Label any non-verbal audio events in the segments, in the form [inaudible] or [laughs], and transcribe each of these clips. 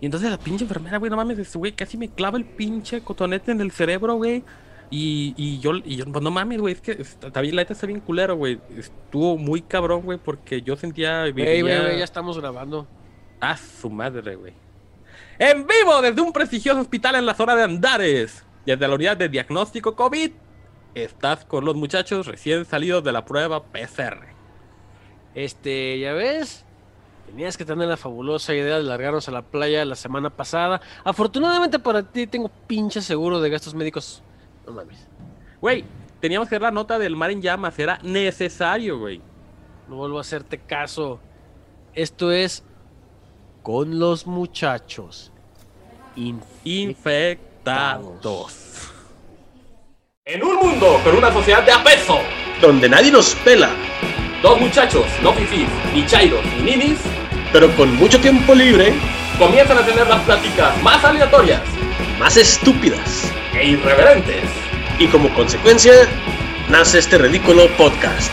Y entonces la pinche enfermera, güey, no mames, ese güey casi me clava el pinche cotonete en el cerebro, güey. Y, y yo, y yo, pues no mames, güey, es que bien, la neta está bien culero, güey. Estuvo muy cabrón, güey, porque yo sentía. Güey, güey, ya estamos grabando. A su madre, güey. En vivo desde un prestigioso hospital en la zona de Andares. Desde la unidad de diagnóstico COVID. Estás con los muchachos recién salidos de la prueba PCR. Este, ya ves, tenías que tener la fabulosa idea de largarnos a la playa la semana pasada. Afortunadamente para ti tengo pinche seguro de gastos médicos. No mames, Güey, teníamos que dar la nota del mar en llamas. Era necesario, güey. no vuelvo a hacerte caso. Esto es con los muchachos. Infectados. En un mundo con una sociedad de apeso. donde nadie nos pela, Dos muchachos, no fifís, ni chairos, ni ninis, pero con mucho tiempo libre, comienzan a tener las pláticas más aleatorias más estúpidas. e irreverentes. Y como consecuencia, nace este ridículo podcast.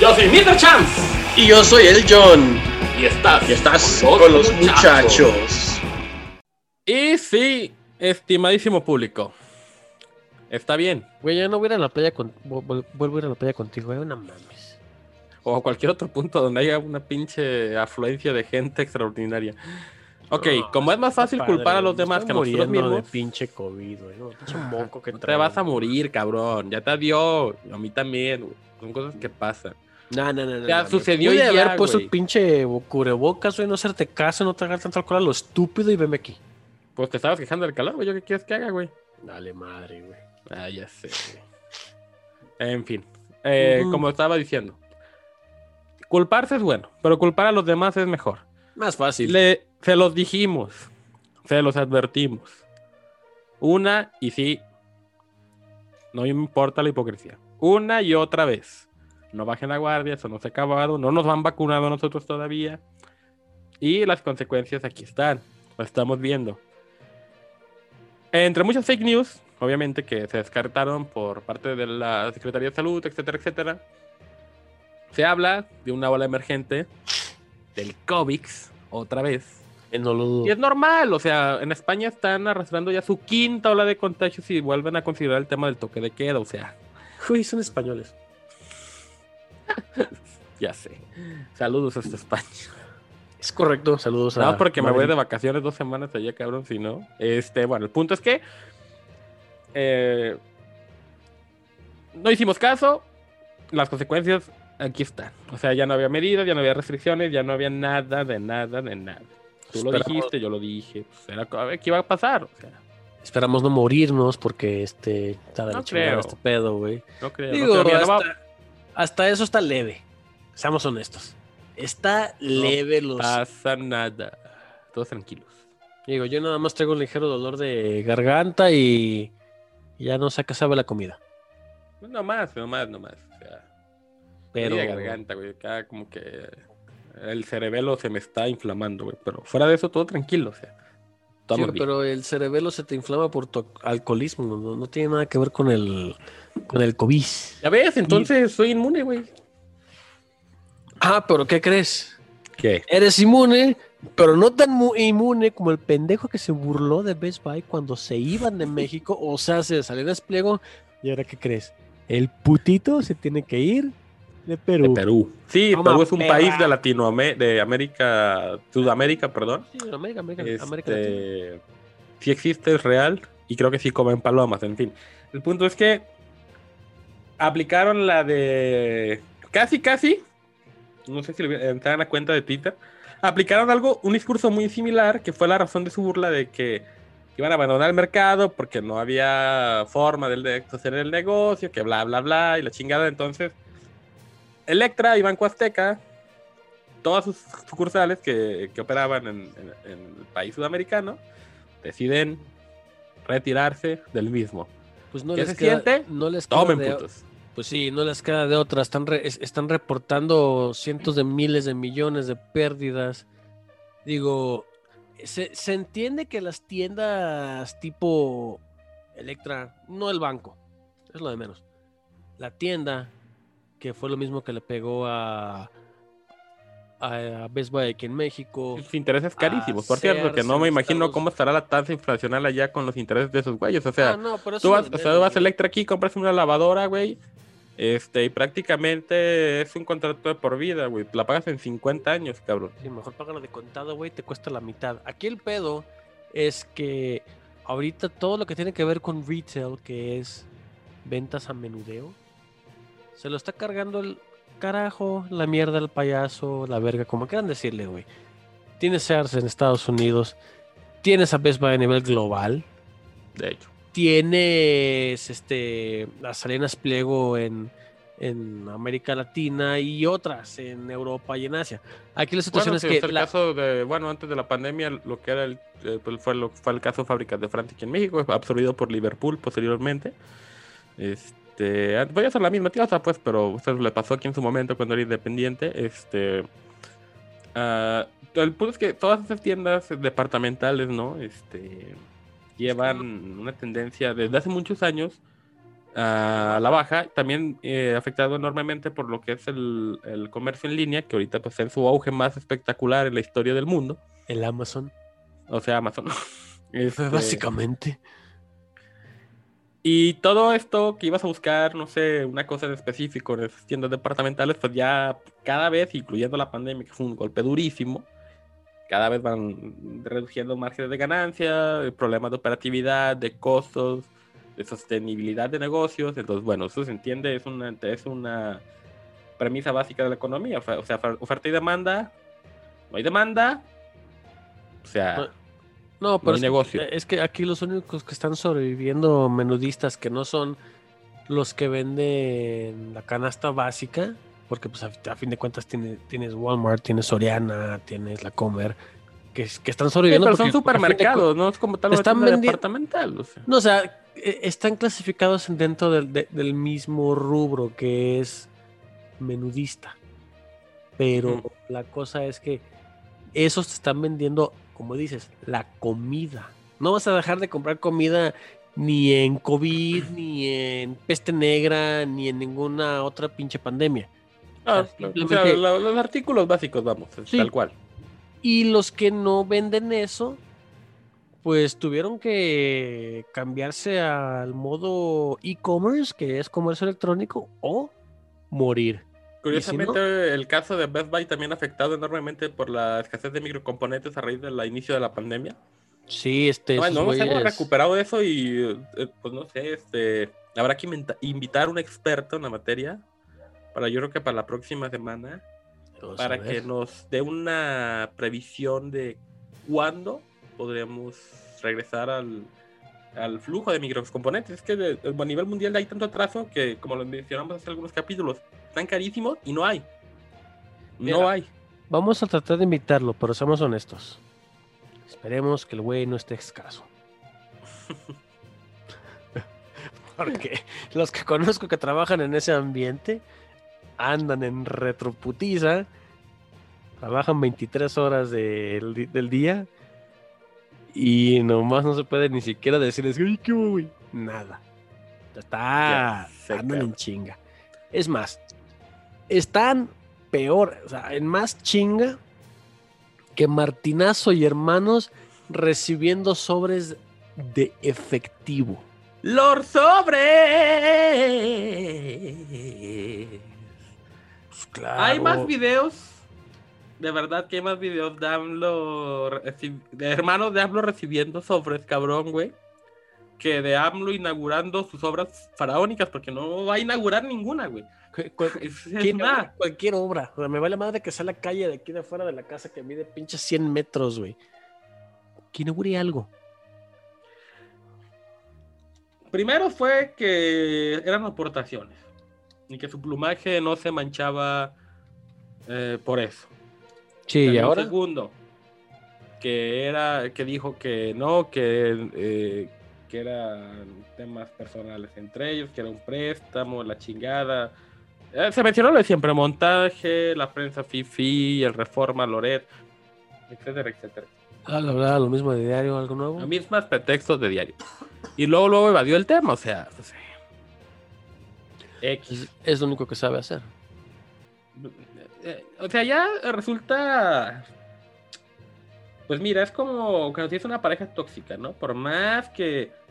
Yo soy Mr. Chance. Y yo soy el John, Y estás, y estás con los muchachos. Y sí, estimadísimo público. Está bien. Güey, ya no voy a ir a la playa con... vu- vu- Vuelvo a ir a la playa contigo, güey, no mames. O a cualquier otro punto donde haya una pinche afluencia de gente extraordinaria. Ok, No, como es más fácil Padre, culpar a los demás que a nosotros mismos. de pinche COVID, güey. No, pinche moco que No te vas a morir, cabrón. Ya te dio. A mí también, güey. Son cosas que pasan. No, no, no, no. Ya no, sucedió y haber ya, puesto el pinche bo- cubrebocas, güey, no hacerte caso, no tragar tanto alcohol a lo estúpido y veme aquí. Pues te estabas quejando del calor, güey. ¿Yo qué quieres que haga, güey? Dale madre, güey. Ah, ya sé. güey. En fin. Eh. Como estaba diciendo. Culparse es bueno, pero culpar a los demás es mejor. Más fácil. Le, se los dijimos, se los advertimos. Una y sí, no importa la hipocresía. Una y otra vez. No bajen la guardia, eso no se ha acabado, no nos han vacunado nosotros todavía. Y las consecuencias aquí están, lo estamos viendo. Entre muchas fake news, obviamente que se descartaron por parte de la Secretaría de Salud, etcétera, etcétera. Se habla de una ola emergente del COVID otra vez. Eh, no lo dudo. Y es normal, o sea, en España están arrastrando ya su quinta ola de contagios y vuelven a considerar el tema del toque de queda, o sea, Uy, son españoles. [laughs] ya sé. Saludos hasta España. Es correcto, saludos a. No, porque me voy de vacaciones dos semanas allá, cabrón, si no. Este, bueno, el punto es que eh, no hicimos caso, las consecuencias aquí están. O sea, ya no había medidas, ya no había restricciones, ya no había nada de nada de nada. Tú lo dijiste, yo lo dije, pues era a ver qué iba a pasar, o sea, Esperamos no morirnos porque este. Está de No creo. este pedo, güey. no creo. no no va- hasta, eso está leve. Seamos honestos. Está leve los. pasa nada. Todos tranquilos. Digo, yo nada más traigo un ligero dolor de garganta y. ya no sé qué sabe la comida. No más, no más, no más. Pero. Garganta, güey. Acá como que el cerebelo se me está inflamando, güey. Pero fuera de eso, todo tranquilo, o sea. Sí, pero el cerebelo se te inflama por tu alcoholismo. No, no tiene nada que ver con el. con el COVID. Ya ves, entonces soy inmune, güey. Ah, pero ¿qué crees? ¿Qué? Eres inmune, pero no tan mu- inmune como el pendejo que se burló de Best Buy cuando se iban de México, o sea, se salió de despliego. ¿Y ahora qué crees? El putito se tiene que ir de Perú. De Perú. Sí, Toma, Perú es un perra. país de Latinoamérica, de América, Sudamérica, perdón. Sí, América, América, América Latina. Este, sí existe, es real. Y creo que sí comen palomas, en fin. El punto es que aplicaron la de. Casi, casi. No sé si le dan a cuenta de Twitter. Aplicaron algo, un discurso muy similar, que fue la razón de su burla de que iban a abandonar el mercado porque no había forma de, de hacer el negocio, que bla, bla, bla, y la chingada. Entonces, Electra y Banco Azteca, todas sus sucursales que, que operaban en, en- en el país sudamericano, deciden retirarse del mismo. Pues no ¿Qué les se queda, siente? No les queda Tomen de- putos. Pues sí, no les queda de otra. Están, re- es- están reportando cientos de miles de millones de pérdidas. Digo, se, se entiende que las tiendas tipo Electra, no el banco, es lo de menos. La tienda, que fue lo mismo que le pegó a, a Best Buy aquí en México. Sus intereses carísimos, por cierto, que no me imagino Estados- cómo estará la tasa inflacional allá con los intereses de esos güeyes. O sea, Ah, no, tú vas, o sea, vas a. Electra aquí, compras una lavadora, güey. Este, y prácticamente es un contrato de por vida, güey. La pagas en 50 años, cabrón. Sí, mejor págalo de contado, güey, te cuesta la mitad. Aquí el pedo es que ahorita todo lo que tiene que ver con retail, que es ventas a menudeo, se lo está cargando el carajo, la mierda, el payaso, la verga, como quieran decirle, güey. Tienes Sears en Estados Unidos, tienes a Best Buy a nivel global, De hecho. tienes este las Salinas Pliego en, en América Latina y otras en Europa y en Asia. Aquí la situación Bueno, es que el la- caso de, bueno, antes de la pandemia, lo que era el, eh, pues fue, lo, fue el caso de fábricas de Francia aquí en México, absorbido por Liverpool posteriormente. Este, ah, voy a hacer la misma tía, pues, pero eso le pasó aquí en su momento cuando era independiente. Este, ah, el punto es que todas esas tiendas departamentales, ¿no? Este, llevan una tendencia desde hace muchos años a la baja, también eh, afectado enormemente por lo que es el, el comercio en línea, que ahorita pues en su auge más espectacular en la historia del mundo, el Amazon, o sea, Amazon. [laughs] [laughs] Este, básicamente. Y todo esto que ibas a buscar, no sé, una cosa en específico en esas tiendas departamentales, pues ya cada vez, incluyendo la pandemia, que fue un golpe durísimo, cada vez van reduciendo márgenes de ganancia, problemas de operatividad, de costos, de sostenibilidad de negocios. Entonces, bueno, eso se entiende, es una, es una premisa básica de la economía. O sea, oferta y demanda, no hay demanda, o sea, No, pero es, que- negocio. es que aquí los únicos que están sobreviviendo menudistas que no son los que venden la canasta básica, porque pues a, fin de cuentas tiene- tienes Walmart, tienes Soriana, tienes la Comer, que, que están Sí, sobreviviendo. pero son porque, supermercados, no es como tal una están vendi- departamental. O sea. No, o sea, e- están clasificados dentro del, de- del mismo rubro que es menudista. Pero la cosa es que esos te están vendiendo, como dices, la comida. No vas a dejar de comprar comida ni en COVID, ni en peste negra, ni en ninguna otra pinche pandemia. Ah. O sea, los artículos básicos, vamos, Sí. tal cual. Y los que no venden eso, pues tuvieron que cambiarse al modo e-commerce, que es comercio electrónico, o morir. Curiosamente, el caso de Best Buy también afectado enormemente por la escasez de microcomponentes a raíz del inicio de la pandemia. Sí, este. No, no nos hemos güeyes- recuperado eso y, eh, pues no sé, este, habrá que invitar a un experto en la materia para yo creo que para la próxima semana, Vamos para que nos dé una previsión de cuándo podremos regresar al, al flujo de microcomponentes. Es que de- a nivel mundial hay tanto atraso que, como lo mencionamos hace algunos capítulos, están carísimos y no hay. No hay. Vamos a tratar de invitarlo, pero seamos honestos. Esperemos que el güey no esté escaso. [laughs] Porque los que conozco que trabajan en ese ambiente andan en retroputiza, trabajan 23 horas del, día y nomás no se puede ni siquiera decirles, ¡ay, qué güey! Nada. Está, Ya andan en chinga. Es más, están peor, o sea, en más chinga que Martinazo y hermanos recibiendo sobres de efectivo. ¡Lord Sobre! Pues claro. Hay más videos. De verdad que hay más videos de AMLO. De hermanos de AMLO recibiendo sobres, cabrón, güey. Que de AMLO inaugurando sus obras faraónicas, porque no va a inaugurar ninguna, güey. [laughs] Es, es obra, cualquier obra. O sea, me vale madre que sea la calle de aquí de afuera de la casa que mide pinches 100 metros, güey. Que inaugure algo. Primero fue que eran aportaciones. Y que su plumaje no se manchaba eh, por eso. Sí, y ahora. Segundo, que era, que dijo que no, que, eh, que eran temas personales entre ellos, que era un préstamo, la chingada. Eh, se mencionó lo de siempre, montaje, la prensa Fifi, el Reforma, Loret, etcétera, etcétera. Ah, la verdad, lo mismo de diario, algo nuevo. Los mismos pretextos de diario. Y luego, luego evadió el tema, o sea, X. Es, es lo único que sabe hacer. eh, o sea, ya resulta. Pues mira, es como cuando tienes una pareja tóxica, ¿no? Por más que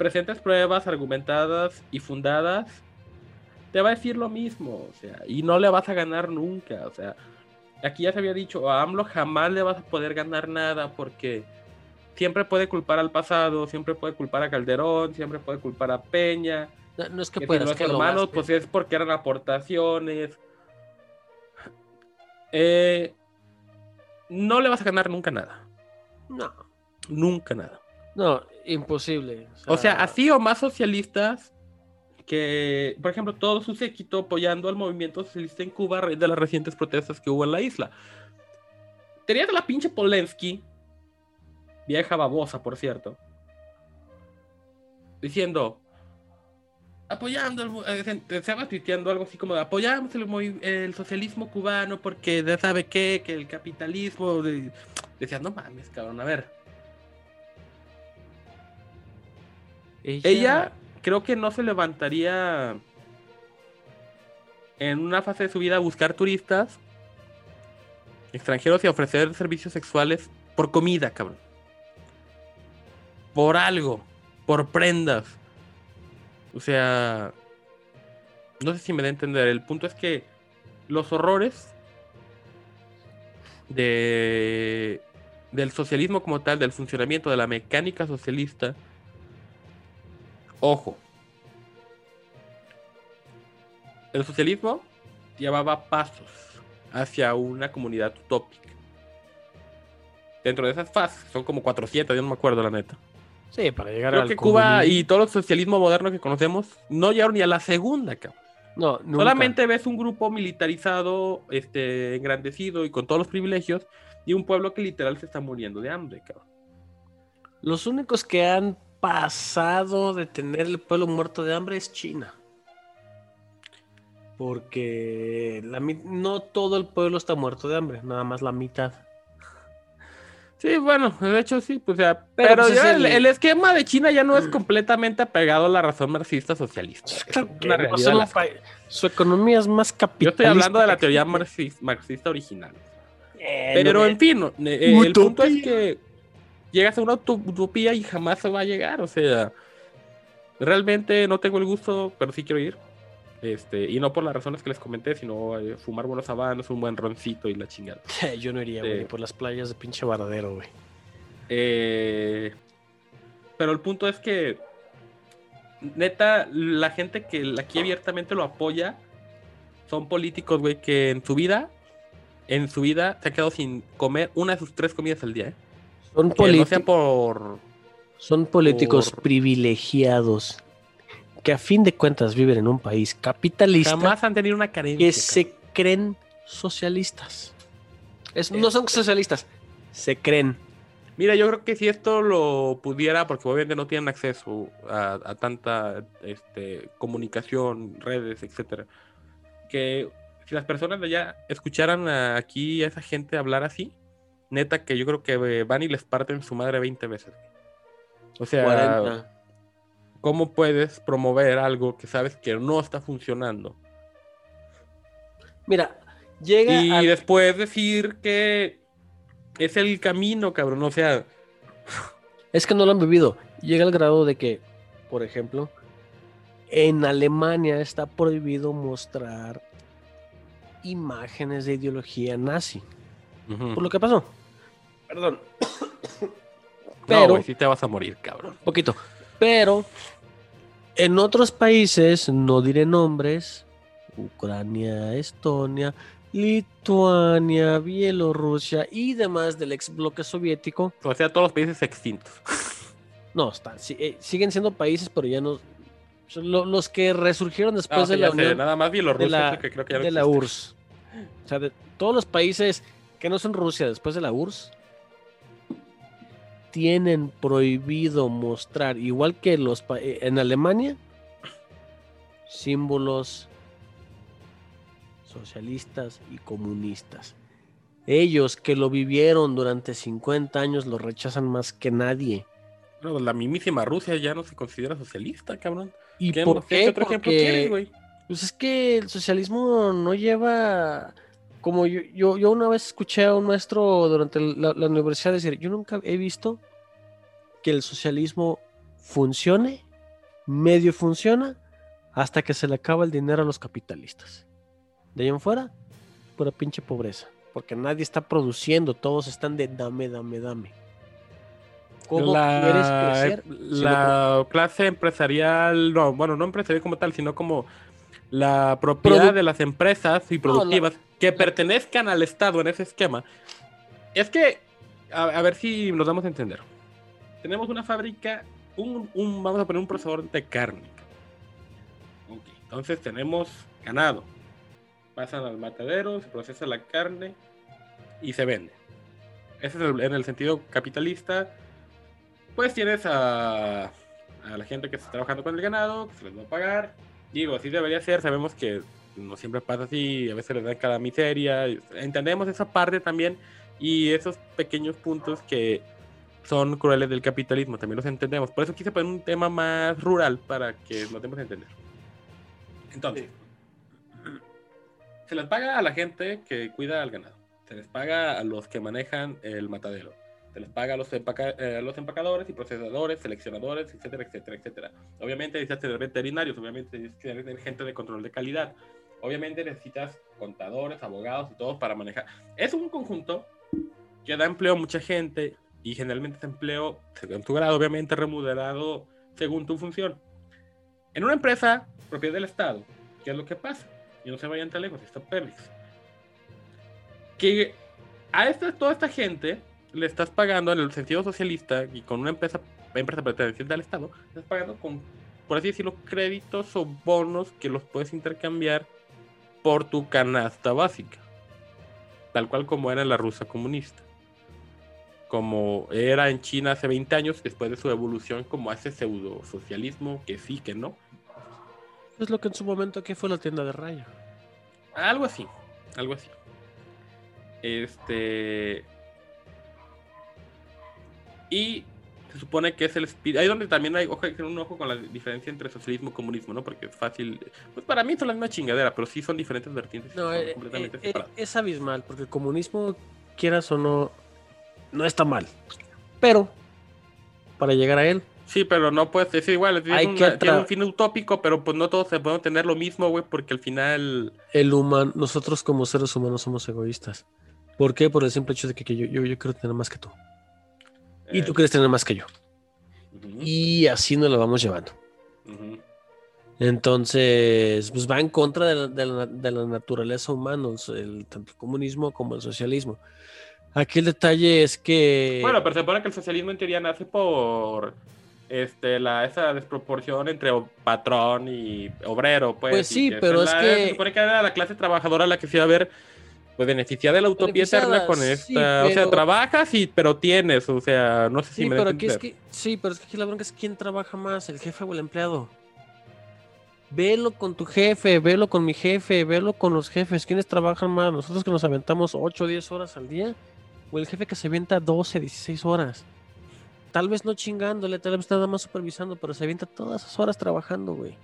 presentes pruebas argumentadas y fundadas, te va a decir lo mismo, o sea, y no le vas a ganar nunca, o sea, aquí ya se había dicho, a AMLO jamás le vas a poder ganar nada porque siempre puede culpar al pasado, siempre puede culpar a Calderón, siempre puede culpar a Peña. No, es que, que puedas, los que hermanos, pues es porque eran aportaciones. Eh, no le vas a ganar nunca nada. No, Nunca nada. no, imposible. O sea, así o más socialistas que, por ejemplo, todo su séquito apoyando al movimiento socialista en Cuba de las recientes protestas que hubo en la isla. Tenías a la pinche Polensky, vieja babosa, por cierto, diciendo, apoyando, eh, se- estaba tuiteando algo así como, de, apoyamos el, el socialismo cubano porque ya sabe qué, que el capitalismo... de-". Decías, no mames, cabrón, a ver. Ella creo que no se levantaría en una fase de su vida a buscar turistas extranjeros y ofrecer servicios sexuales por comida, cabrón. Por algo, por prendas. O sea, no sé si me da a entender. El punto es que los horrores de del socialismo como tal, del funcionamiento de la mecánica socialista, Ojo. El socialismo llevaba pasos hacia una comunidad utópica. Dentro de esas fases, son como 400, yo no me acuerdo la neta. Sí, para llegar Creo al que Cuba comunismo. y todo el socialismo moderno que conocemos no llegaron ni a la segunda, cabrón. No, nunca. Solamente ves un grupo militarizado, este, engrandecido y con todos los privilegios, y un pueblo que literal se está muriendo de hambre, cabrón. Los únicos que han pasado de tener el pueblo muerto de hambre es China. Porque la no todo el pueblo está muerto de hambre, nada más la mitad. Sí, bueno, de hecho sí, pues, o sea, Pero, pero, pues, ya el- el... el esquema de China ya no es completamente apegado a la razón marxista socialista. Es Claro que una no, realidad son las pa- Su economía es más Yo capitalista. estoy hablando de la teoría marxista original. Eh, Pero no, en fin, eh, el punto es que llegas a una uto- utopía y jamás se va a llegar. O sea, realmente no tengo el gusto, pero sí quiero ir. Este, y no por las razones que les comenté, sino eh, fumar buenos habanos, un buen roncito y la chingada. [laughs] Yo no iría, güey, por las playas de pinche Varadero, güey. Eh, pero el punto es que, neta, la gente que aquí abiertamente lo apoya son políticos, güey, que en su vida, en su vida se ha quedado sin comer una de sus tres comidas al día, ¿eh? Son, no por... políticos por- privilegiados que a fin de cuentas viven en un país capitalista Jamás han tenido una carencia. que se creen socialistas. Es- no son socialistas, se creen. Mira, yo creo que si esto lo pudiera, porque obviamente no tienen acceso a, a tanta este, comunicación, redes, etcétera, que si las personas de allá escucharan a- aquí a esa gente hablar así, neta que yo creo que eh, van y les parten su madre 20 veces. O sea, 40. ¿cómo puedes promover algo que sabes que no está funcionando? Mira, llega Y después decir que es el camino, cabrón. O sea, Es que no lo han vivido. Llega al grado de que, por ejemplo, en Alemania está prohibido mostrar imágenes de ideología nazi. Por lo que pasó. Perdón. [coughs] no, Pero, güey, sí te vas a morir, cabrón. poquito. Pero en otros países, no diré nombres, Ucrania, Estonia, Lituania, Bielorrusia y demás del ex bloque soviético, O sea, todos los países extintos. [laughs] no, están, eh, siguen siendo países, pero ya no... los que resurgieron después Ah, de la sé, Unión nada más Bielorrusia, de la, que creo que ya no de la. URSS. O sea, de todos los países que no son Rusia después de la URSS, tienen prohibido mostrar, igual que los eh, en Alemania, símbolos socialistas y comunistas. Ellos que lo vivieron durante 50 años lo rechazan más que nadie. No, la mismísima Rusia ya no se considera socialista, cabrón. ¿Y ¿Qué, por qué qué? otro ejemplo quieres, güey? Pues es que el socialismo no lleva como yo, yo, yo una vez escuché a un maestro durante la, la universidad decir, yo nunca he visto que el socialismo funcione, medio funciona, hasta que se le acaba el dinero a los capitalistas. De ahí en fuera, pura pinche pobreza. Porque nadie está produciendo, todos están de dame, dame, dame. ¿Cómo quieres crecer? si no la clase empresarial, no, bueno, no empresarial como tal, sino como la propiedad Produ- de las empresas y No, la- productivas que pertenezcan al Estado en ese esquema. Es que, a, ver si nos damos a entender. Tenemos una fábrica, un, un- vamos a poner un procesador de carne. Ok, Entonces tenemos ganado. Pasan al matadero, se procesa la carne y se vende. Ese es el- en el sentido capitalista. Pues tienes a, a la gente que está trabajando con el ganado, que se les va a pagar. Digo, así debería ser. Sabemos que no siempre pasa así, a veces les dan cada miseria. Entendemos esa parte también y esos pequeños puntos que son crueles del capitalismo, también los entendemos. Por eso quise poner un tema más rural para que nos demos a entender. Entonces, [clears throat] se les paga a la gente que cuida al ganado, se les paga a los que manejan el matadero, se les paga a los, empaca- eh, los empacadores y procesadores, seleccionadores, etcétera, etcétera, etcétera. Obviamente necesitas tener veterinarios, obviamente necesitas tener gente de control de calidad, obviamente necesitas contadores, abogados y todos para manejar. Es un conjunto que da empleo a mucha gente y generalmente ese empleo, según tu grado, obviamente remunerado según tu función. En una empresa propiedad del Estado, ¿qué es lo que pasa? Y no se vayan tan lejos, está Pemex. Que a esta, toda esta gente le estás pagando en el sentido socialista y con una empresa, empresa perteneciente al Estado, estás pagando con, por así decirlo, créditos o bonos que los puedes intercambiar por tu canasta básica. Tal cual como era en la Rusia comunista. Como era en China hace 20 años, después de su evolución como a ese pseudo socialismo, que sí, que no. Es lo que en su momento aquí fue la tienda de raya. Algo así, algo así. Este. Y se supone que es el espíritu. Ahí donde también hay, ojo, hay que tener un ojo con la diferencia entre socialismo y comunismo, ¿no? Porque es fácil. Pues para mí son la misma chingadera, pero sí son diferentes vertientes. No, eh, completamente eh, separadas. es abismal, porque el comunismo, quieras o no, no está mal. Pero, para llegar a él, Sí, pero no puede ser igual. Tiene, Hay que tiene un fin utópico, pero pues no todos se pueden tener lo mismo, güey, porque al final. el humano, nosotros como seres humanos somos egoístas. ¿Por qué? Por el simple hecho de que, que yo, yo, yo quiero tener más que tú. Y tú quieres tener más que yo. ujú, Y así nos lo vamos llevando. ujú. Entonces, pues va en contra de la, de la- de la naturaleza humana, el, tanto el comunismo como el socialismo. Aquí el detalle es que... Bueno, pero se supone que el socialismo en teoría nace por este, la, esa desproporción entre patrón y obrero, pues. Pues sí, pero la- es que- Se supone que era la clase trabajadora la que se iba a ver pues beneficiada de la utopía eterna con sí, esta. O sea, trabajas y pero tienes, o sea, no sé si Sí, me pero aquí es que, sí, pero es que aquí la bronca es quién trabaja más, el jefe o el empleado. Velo con tu jefe, velo con mi jefe, velo con los jefes. ¿Quiénes trabajan más? ¿Nosotros que nos aventamos 8 o 10 horas al día? ¿O el jefe que se avienta 12, 16 horas? Tal vez no chingándole, tal vez nada más supervisando, pero se avienta todas esas horas trabajando, güey.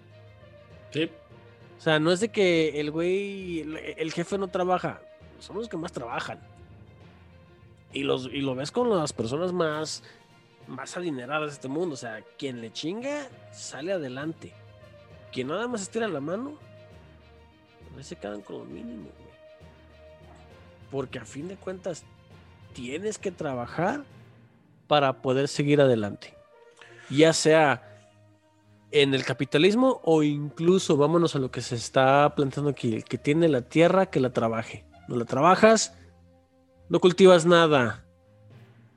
Sí. O sea, no es de que el güey, el, el jefe no trabaja, son los que más trabajan. Y, los, y lo ves con las personas más, más adineradas de este mundo. O sea, quien le chinga, sale adelante. Quien nada más estira la mano, a veces quedan con lo mínimo, güey. Porque a fin de cuentas, tienes que trabajar para poder seguir adelante. Ya sea en el capitalismo o incluso vámonos a lo que se está planteando aquí, el que tiene la tierra que la trabaje. No la trabajas, no cultivas nada.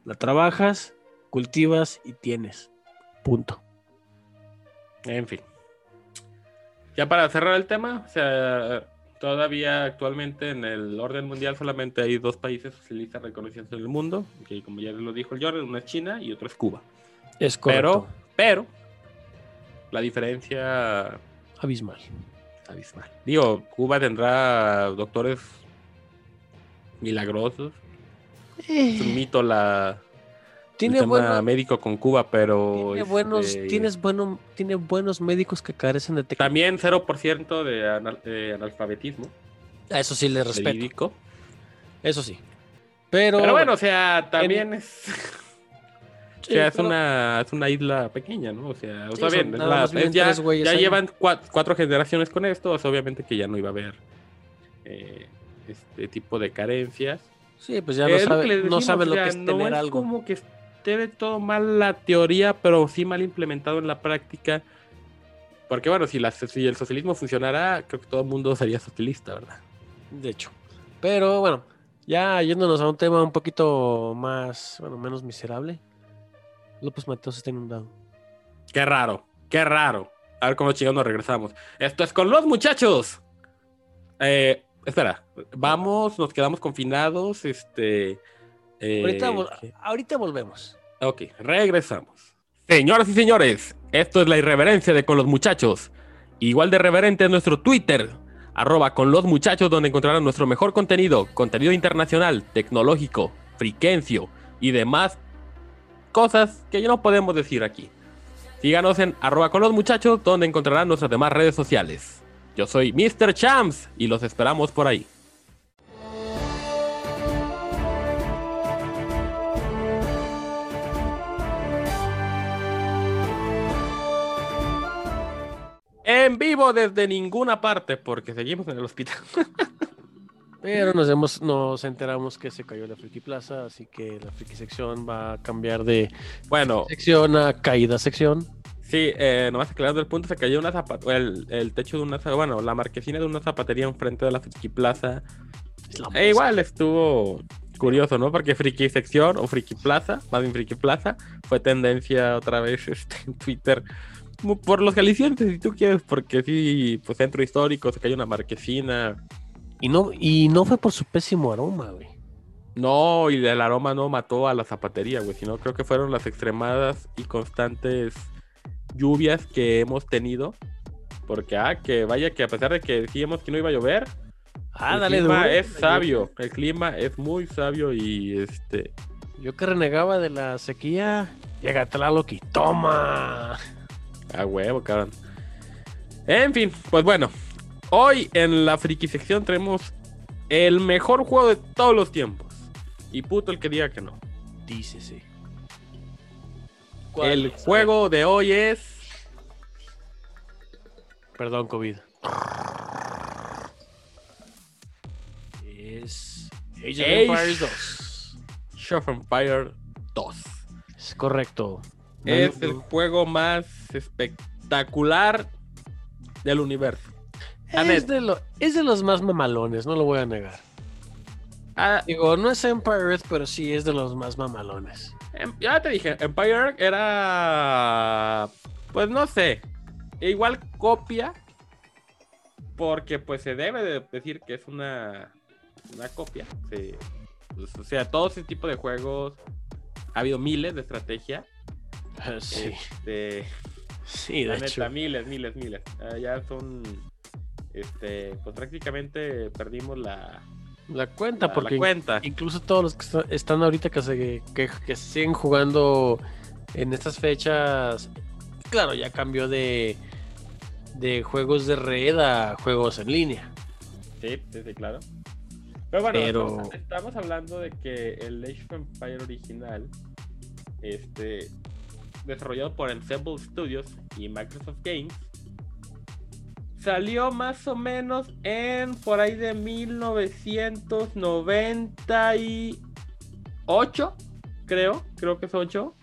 La trabajas, cultivas y tienes. Punto. En fin. Ya para cerrar el tema, o sea, todavía actualmente en el orden mundial solamente hay dos países socialistas reconocidos en el mundo, que como ya lo dijo el Jordan, uno es China y otro es Cuba. Es Pero, correcto. pero, la diferencia Abismal. abismal. Digo, Cuba tendrá doctores milagrosos. Es un mito la Tiene, el tema bueno- médico con Cuba, pero tiene buenos, este, tienes bueno, tiene buenos médicos que carecen de tecnología. también 0% de, anal- de analfabetismo A eso sí le respeto. Eso sí. Pero, Pero bueno, o sea, también es, [laughs] sí, [laughs] o sea, es, pero- una, es una isla pequeña, ¿no? O sea, está bien. es la- es ya ya llevan cua- cuatro, generaciones con esto, o sea, obviamente que ya no iba a haber eh, este tipo de carencias. Sí, pues ya no, sabe- no o lo sea, que es no tener es algo. como que esté de todo mal la teoría, pero sí mal implementado en la práctica. Porque bueno, si, la- si el socialismo funcionara, creo que todo el mundo sería socialista, ¿verdad? De hecho. Pero bueno, ya yéndonos a un tema un poquito más, bueno, menos miserable. López Mateos está inundado. Qué raro, qué raro. A ver cómo chingados nos regresamos. Esto es con los muchachos. Eh, espera, vamos, nos quedamos confinados. Este. eh, ahorita, vol- ¿qué? ahorita volvemos. Ok, regresamos. Señoras y señores, esto es la irreverencia de con los muchachos. Igual de reverente es nuestro Twitter, arroba con los muchachos, donde encontrarán nuestro mejor contenido, contenido internacional, tecnológico, friquencio y demás cosas que ya no podemos decir aquí. Síganos en arroba con los muchachos, donde encontrarán nuestras demás redes sociales. Yo soy Mr. Champs y los esperamos por ahí. En vivo desde ninguna parte, porque seguimos en el hospital. [laughs] Pero nos, hemos, nos enteramos que se cayó la Friki Plaza, así que la Friki sección va a cambiar de Bueno, sección a caída sección. Sí, eh, nomás aclarando el punto, se cayó una zapata, el, el techo de una, bueno, la marquesina de una zapatería enfrente de la Friki Plaza. E igual estuvo curioso, ¿no? Porque Friki Sección o Friki Plaza, más bien Friki Plaza, fue tendencia otra vez [laughs] este, en Twitter. Por los galicientes, si tú quieres, porque sí, pues centro histórico, se cayó una marquesina. Y no, y no fue por su pésimo aroma, güey. No, y el aroma no mató a la zapatería, güey, sino creo que fueron las extremadas y constantes lluvias que hemos tenido. Porque, ah, que vaya que a pesar de que decíamos que no iba a llover, Ah, el dale clima duro. es sabio. El clima es muy sabio y este. Yo que renegaba de la sequía, llega Tlaloc y toma. A huevo, cabrón. En fin, pues bueno. Hoy en la friki sección tenemos el mejor juego de todos los tiempos. Y puto el que diga que no. El juego de hoy es. Perdón, COVID. Es Age of Age- Empires 2. Show of Empire 2. Es correcto. Es No- el juego más espectacular del universo. Es, de lo- es de los más mamalones, no lo voy a negar. Ah, Digo, no es Empire Earth, pero sí es de los más mamalones. Em- ya te dije, Empire era. Pues no sé. Igual copia. Porque pues se debe de decir que es una. Una copia. sí. Pues, o sea, todo ese tipo de juegos. Ha habido miles de estrategia. Sí, Este, sí, la de neta, hecho. miles, miles, miles. Ah, ya son. Este, pues prácticamente perdimos la, La cuenta, la- la porque cuenta. incluso todos los que está- están ahorita que, se, que, que siguen jugando en estas fechas, claro, ya cambió de, de juegos de red a juegos en línea. Sí, sí, sí, claro. Pero bueno, Pero- Estamos, estamos hablando de que el Age of Empire original, este, desarrollado por Ensemble Studios y Microsoft Games, salió más o menos en por ahí de 1998, creo, creo que es 8.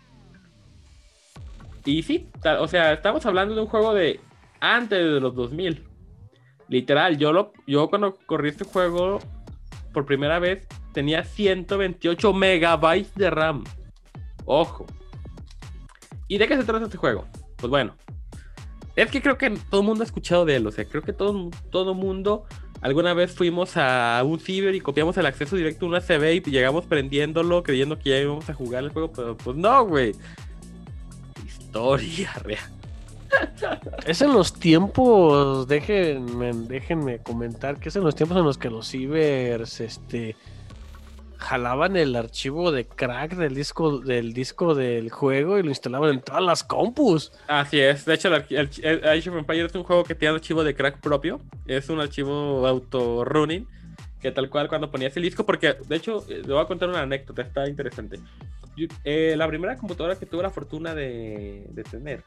Y sí, o sea, estamos hablando de un juego de antes de los 2000. Literal, yo, lo, yo cuando corrí este juego por primera vez tenía 128 megabytes de RAM. Ojo. ¿Y de qué se trata este juego? Pues bueno. Es que creo que todo el mundo ha escuchado de él. O sea, creo que todo todo mundo alguna vez fuimos a un ciber y copiamos el acceso directo a una CB y llegamos prendiéndolo creyendo que ya íbamos a jugar el juego. Pero pues no, güey. Historia real. [laughs] Es en los tiempos, déjenme, comentar que es en los tiempos en los que los cibers este, jalaban el archivo de crack del disco, del disco del juego y lo instalaban en todas las compus. Así es, de hecho el, el, el Age of es un juego que tiene archivo de crack propio, es un archivo auto running que tal cual cuando ponías el disco, porque de hecho, eh, le voy a contar una anécdota, está interesante. Yo- eh, la primera computadora que tuve la fortuna de, de tener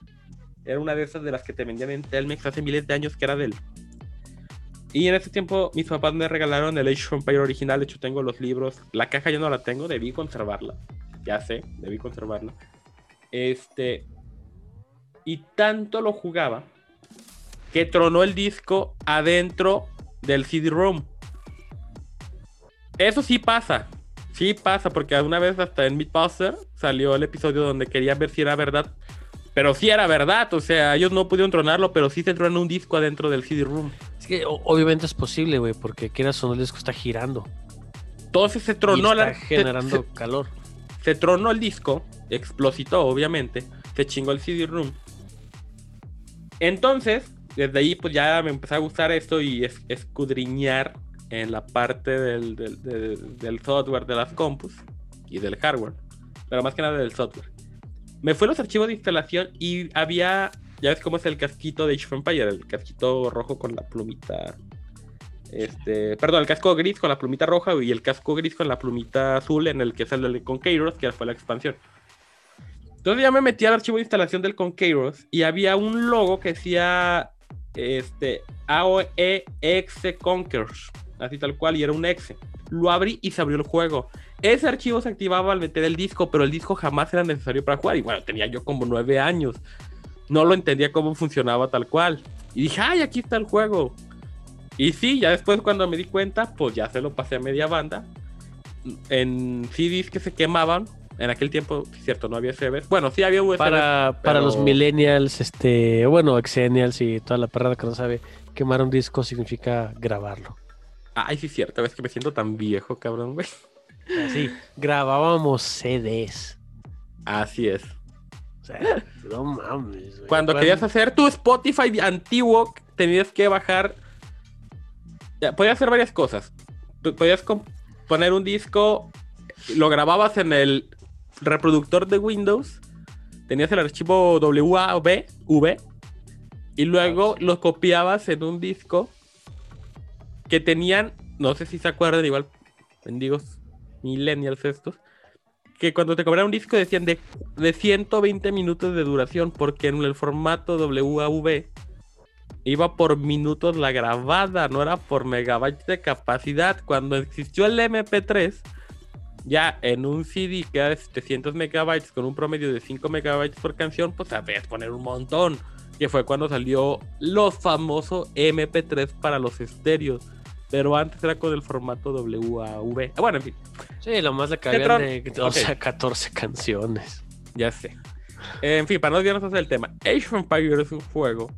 era una de esas de las que te vendían en Telmex hace miles de años, que era Dell. Y en ese tiempo mis papás me regalaron el Age of Empire original, de hecho tengo los libros, la caja yo no la tengo, debí conservarla, ya sé, debí conservarla. Este, y tanto lo jugaba que tronó el disco adentro del CD-ROM. Eso sí pasa. Sí pasa, porque alguna vez hasta en Mythbuster salió el episodio donde quería ver si era verdad. Pero sí era verdad, o sea, ellos no pudieron tronarlo, pero sí se tronó un disco adentro del CD-ROM. Que obviamente es posible, güey, porque quieras o no el disco está girando. Entonces se y tronó está la. generando se- calor. se tronó el disco, explositó obviamente, se chingó el CD-ROOM. Entonces, desde ahí pues ya me empezó a gustar esto y es- escudriñar en la parte del, del- del- del software de las compus y del hardware, pero más que nada del software. Me fui a los archivos de instalación y había, ya ves cómo es el casquito de Age of Empire, el casquito rojo con la plumita este, perdón, el casco gris con la plumita roja y el casco gris con la plumita azul en el que sale el Conquerors, que fue la expansión. Entonces ya me metí al archivo de instalación del Conquerors y había un logo que decía este, AOE Exe Conquerors, así tal cual, y era un exe. Lo abrí y se abrió el juego. Ese archivo se activaba al meter el disco, pero el disco jamás era necesario para jugar. Y bueno, tenía yo como nueve años. No lo entendía cómo funcionaba tal cual. Y dije, ay, aquí está el juego. Y sí, ya después cuando me di cuenta, pues ya se lo pasé a media banda. En CDs que se quemaban, en aquel tiempo, cierto, no había CDs. Bueno, sí había USB. Para, para los millennials, este, bueno, exennials y toda la perrada que no sabe, quemar un disco significa grabarlo. Ay, sí, cierto, ves que me siento tan viejo, cabrón, güey. [laughs] Así, grabábamos CDs. Así es. Sea, no mames. güey. Cuando querías hacer tu Spotify antiguo, tenías que bajar. Ya, podías hacer varias cosas. Podías poner un disco, lo grababas en el reproductor de Windows, tenías el archivo WAV, V, y luego lo copiabas en un disco que tenían, no sé si se acuerdan, igual, mendigos millennials estos, que cuando te cobraban un disco decían de, de 120 minutos de duración, porque en el formato WAV iba por minutos la grabada, no era por megabytes de capacidad. Cuando existió el MP3, ya en un CD que era de 700 megabytes con un promedio de 5 megabytes por canción, pues sabías poner un montón. Que fue cuando salió lo famoso MP3 para los estéreos. Pero antes era con el formato WAV. Ah, Bueno, en fin. Sí, lo más le cabían de, o Ok. sea, 14 canciones. Ya sé. En fin, para no desviarnos del tema, Age of Empires es un juego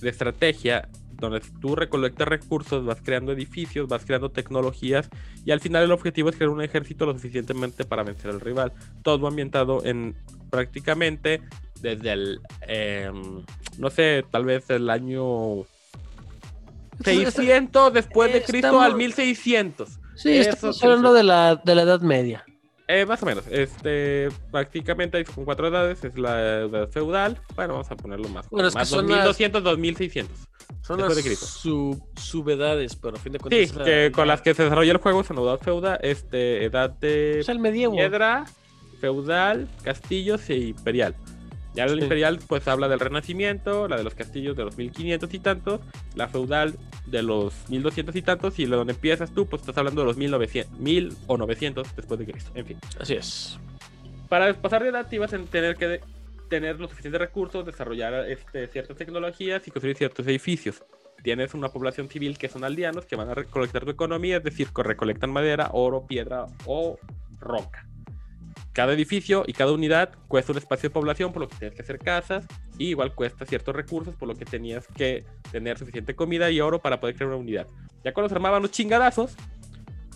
de estrategia donde tú recolectas recursos, vas creando edificios, vas creando tecnologías y al final el objetivo es crear un ejército lo suficientemente para vencer al rival. Todo ambientado en prácticamente desde el, em, no sé, tal vez el año 600 después de Cristo Estamos- al 1600. Sí, Eso estamos hablando de la, de la Edad Media. Eh, más o menos. Este, prácticamente hay con cuatro edades. Es la edad feudal. Bueno, vamos a ponerlo más. Bueno, es que más son las- 2200, 2600. Son Después las de sub- subedades, pero a fin de cuentas. Sí, la- que con la- las que se desarrolla el juego son edad feudal, este, edad de Es el medievo. piedra, feudal, castillos e imperial. Ya el Sí. imperial pues habla del renacimiento, la de los castillos de los 1500 y tantos, la feudal de los 1200 y tantos y la donde empiezas tú pues estás hablando de los 1900, 1000 o 900 después de Cristo. En fin. Así es. para pasar de edad te ibas a tener que tener los suficientes recursos, desarrollar este, ciertas tecnologías y construir ciertos edificios. Tienes una población civil que son aldeanos que van a recolectar tu economía, es decir, co- recolectan madera, oro, piedra o roca. Cada edificio y cada unidad cuesta un espacio de población, por lo que tienes que hacer casas, y igual cuesta ciertos recursos, por lo que tenías que tener suficiente comida y oro para poder crear una unidad. Ya cuando se armaban los chingadazos,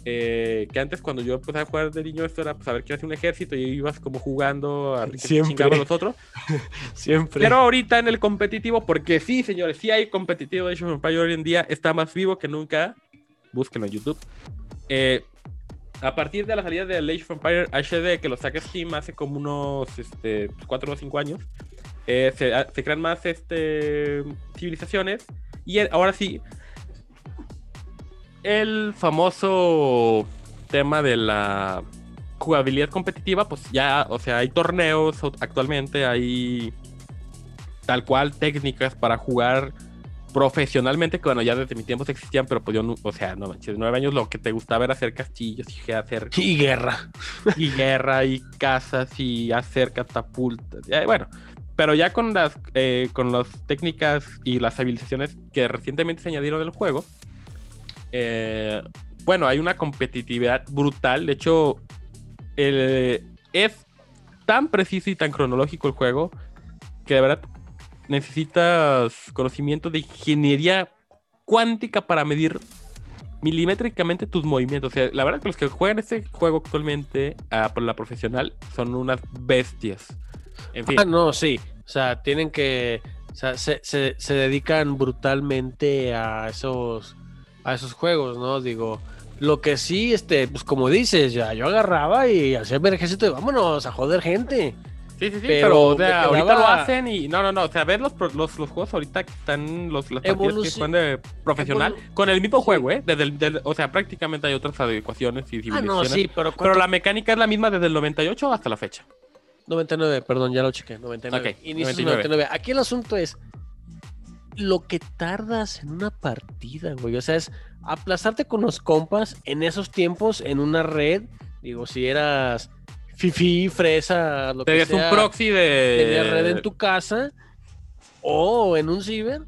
eh, que antes cuando yo empecé a jugar de niño esto era pues, saber que hacer un ejército y ibas como jugando a Siempre. a los otros. [laughs] Siempre. Pero ahorita en el competitivo, porque sí, señores, sí hay competitivo de Age of Empires hoy en día, está más vivo que nunca. Búsquenlo en YouTube. Eh, a partir de la salida del Age of Empires HD, que lo saca Steam hace como unos este, 4 o 5 años, eh, se, a- se crean más este, civilizaciones. Y eh, ahora sí, el famoso tema de la jugabilidad competitiva, pues ya, o sea, hay torneos actualmente, hay tal cual técnicas para jugar profesionalmente, que bueno, ya desde mi tiempo existían, pero pues yo, no, o sea, no manches, nueve años lo que te gustaba era hacer castillos y hacer... [laughs] Y guerra. Y guerra y casas y hacer catapultas. Bueno, pero ya con las, eh, con las técnicas y las habilitaciones que recientemente se añadieron del juego, eh, bueno, hay una competitividad brutal. De hecho, el, es tan preciso y tan cronológico el juego que de verdad necesitas conocimiento de ingeniería cuántica para medir milimétricamente tus movimientos. O sea, la verdad que los que juegan este juego actualmente uh, por la profesional son unas bestias. En fin. Ah, no, sí. O sea, tienen que. O sea, se, se, se, dedican brutalmente a esos. a esos juegos, ¿no? Digo. Lo que sí, este, pues como dices, ya yo agarraba y hacía el ejército y vámonos a joder gente. Sí, sí, sí, pero, pero o sea, ahorita lo hacen y no, no, no, o sea, ver los, los, los juegos ahorita que están los las partidas que están de profesional Evolu con el mismo juego, ¿eh? Desde el, desde, o sea, prácticamente hay otras adecuaciones y civilizaciones. Ah, no, sí, pero, pero la mecánica es la misma desde el 98 hasta la fecha. 99, perdón, ya lo chequé, 99. Okay, Inicio 99. 99. Aquí el asunto es lo que tardas en una partida, güey. O sea, es aplazarte con los compas en esos tiempos en una red. Digo, si eras fifi, fresa, lo que sea. un proxy de. Tenías red en tu casa o en un ciber.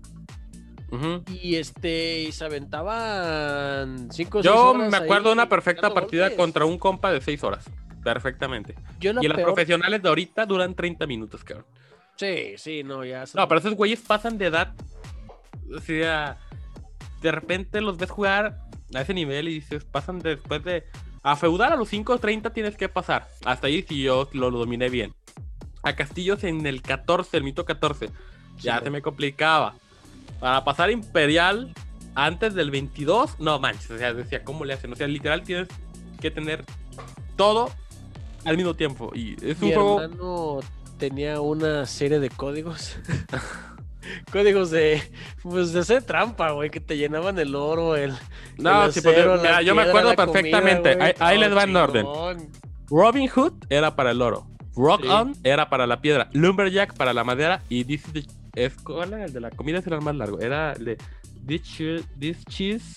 Uh -huh. Y este, y se aventaban 5 Yo me acuerdo de una perfecta partida golpes. contra un compa de 6 horas. Perfectamente. y las peor... profesionales de ahorita duran 30 minutos, cabrón. Sí, sí, no, ya. No, pero esos güeyes pasan de edad. O sea, de repente los ves jugar a ese nivel y dices, pasan después de. A feudar a los 5.30 tienes que pasar. Hasta ahí sí yo lo, lo, dominé bien. A castillos en el 14, el mito 14. Ya sí, se me complicaba. Para pasar imperial antes del 22, no manches. O sea, decía, ¿cómo le hacen? O sea, literal tienes que tener todo al mismo tiempo. Y es un juego. tenía una serie de códigos. [laughs] códigos de pues de hacer trampa, güey, que te llenaban el oro, el No, el sí, porque, mira, yo me acuerdo comida, perfectamente. ahí, ahí les va en orden. chingón. Robin Hood era para el oro. Rock Sí. On era para la piedra. Lumberjack para la madera. Y this is the- es, ¿cuál era el de la comida? Ese era el más largo. Era el de This, Cheese- this Cheese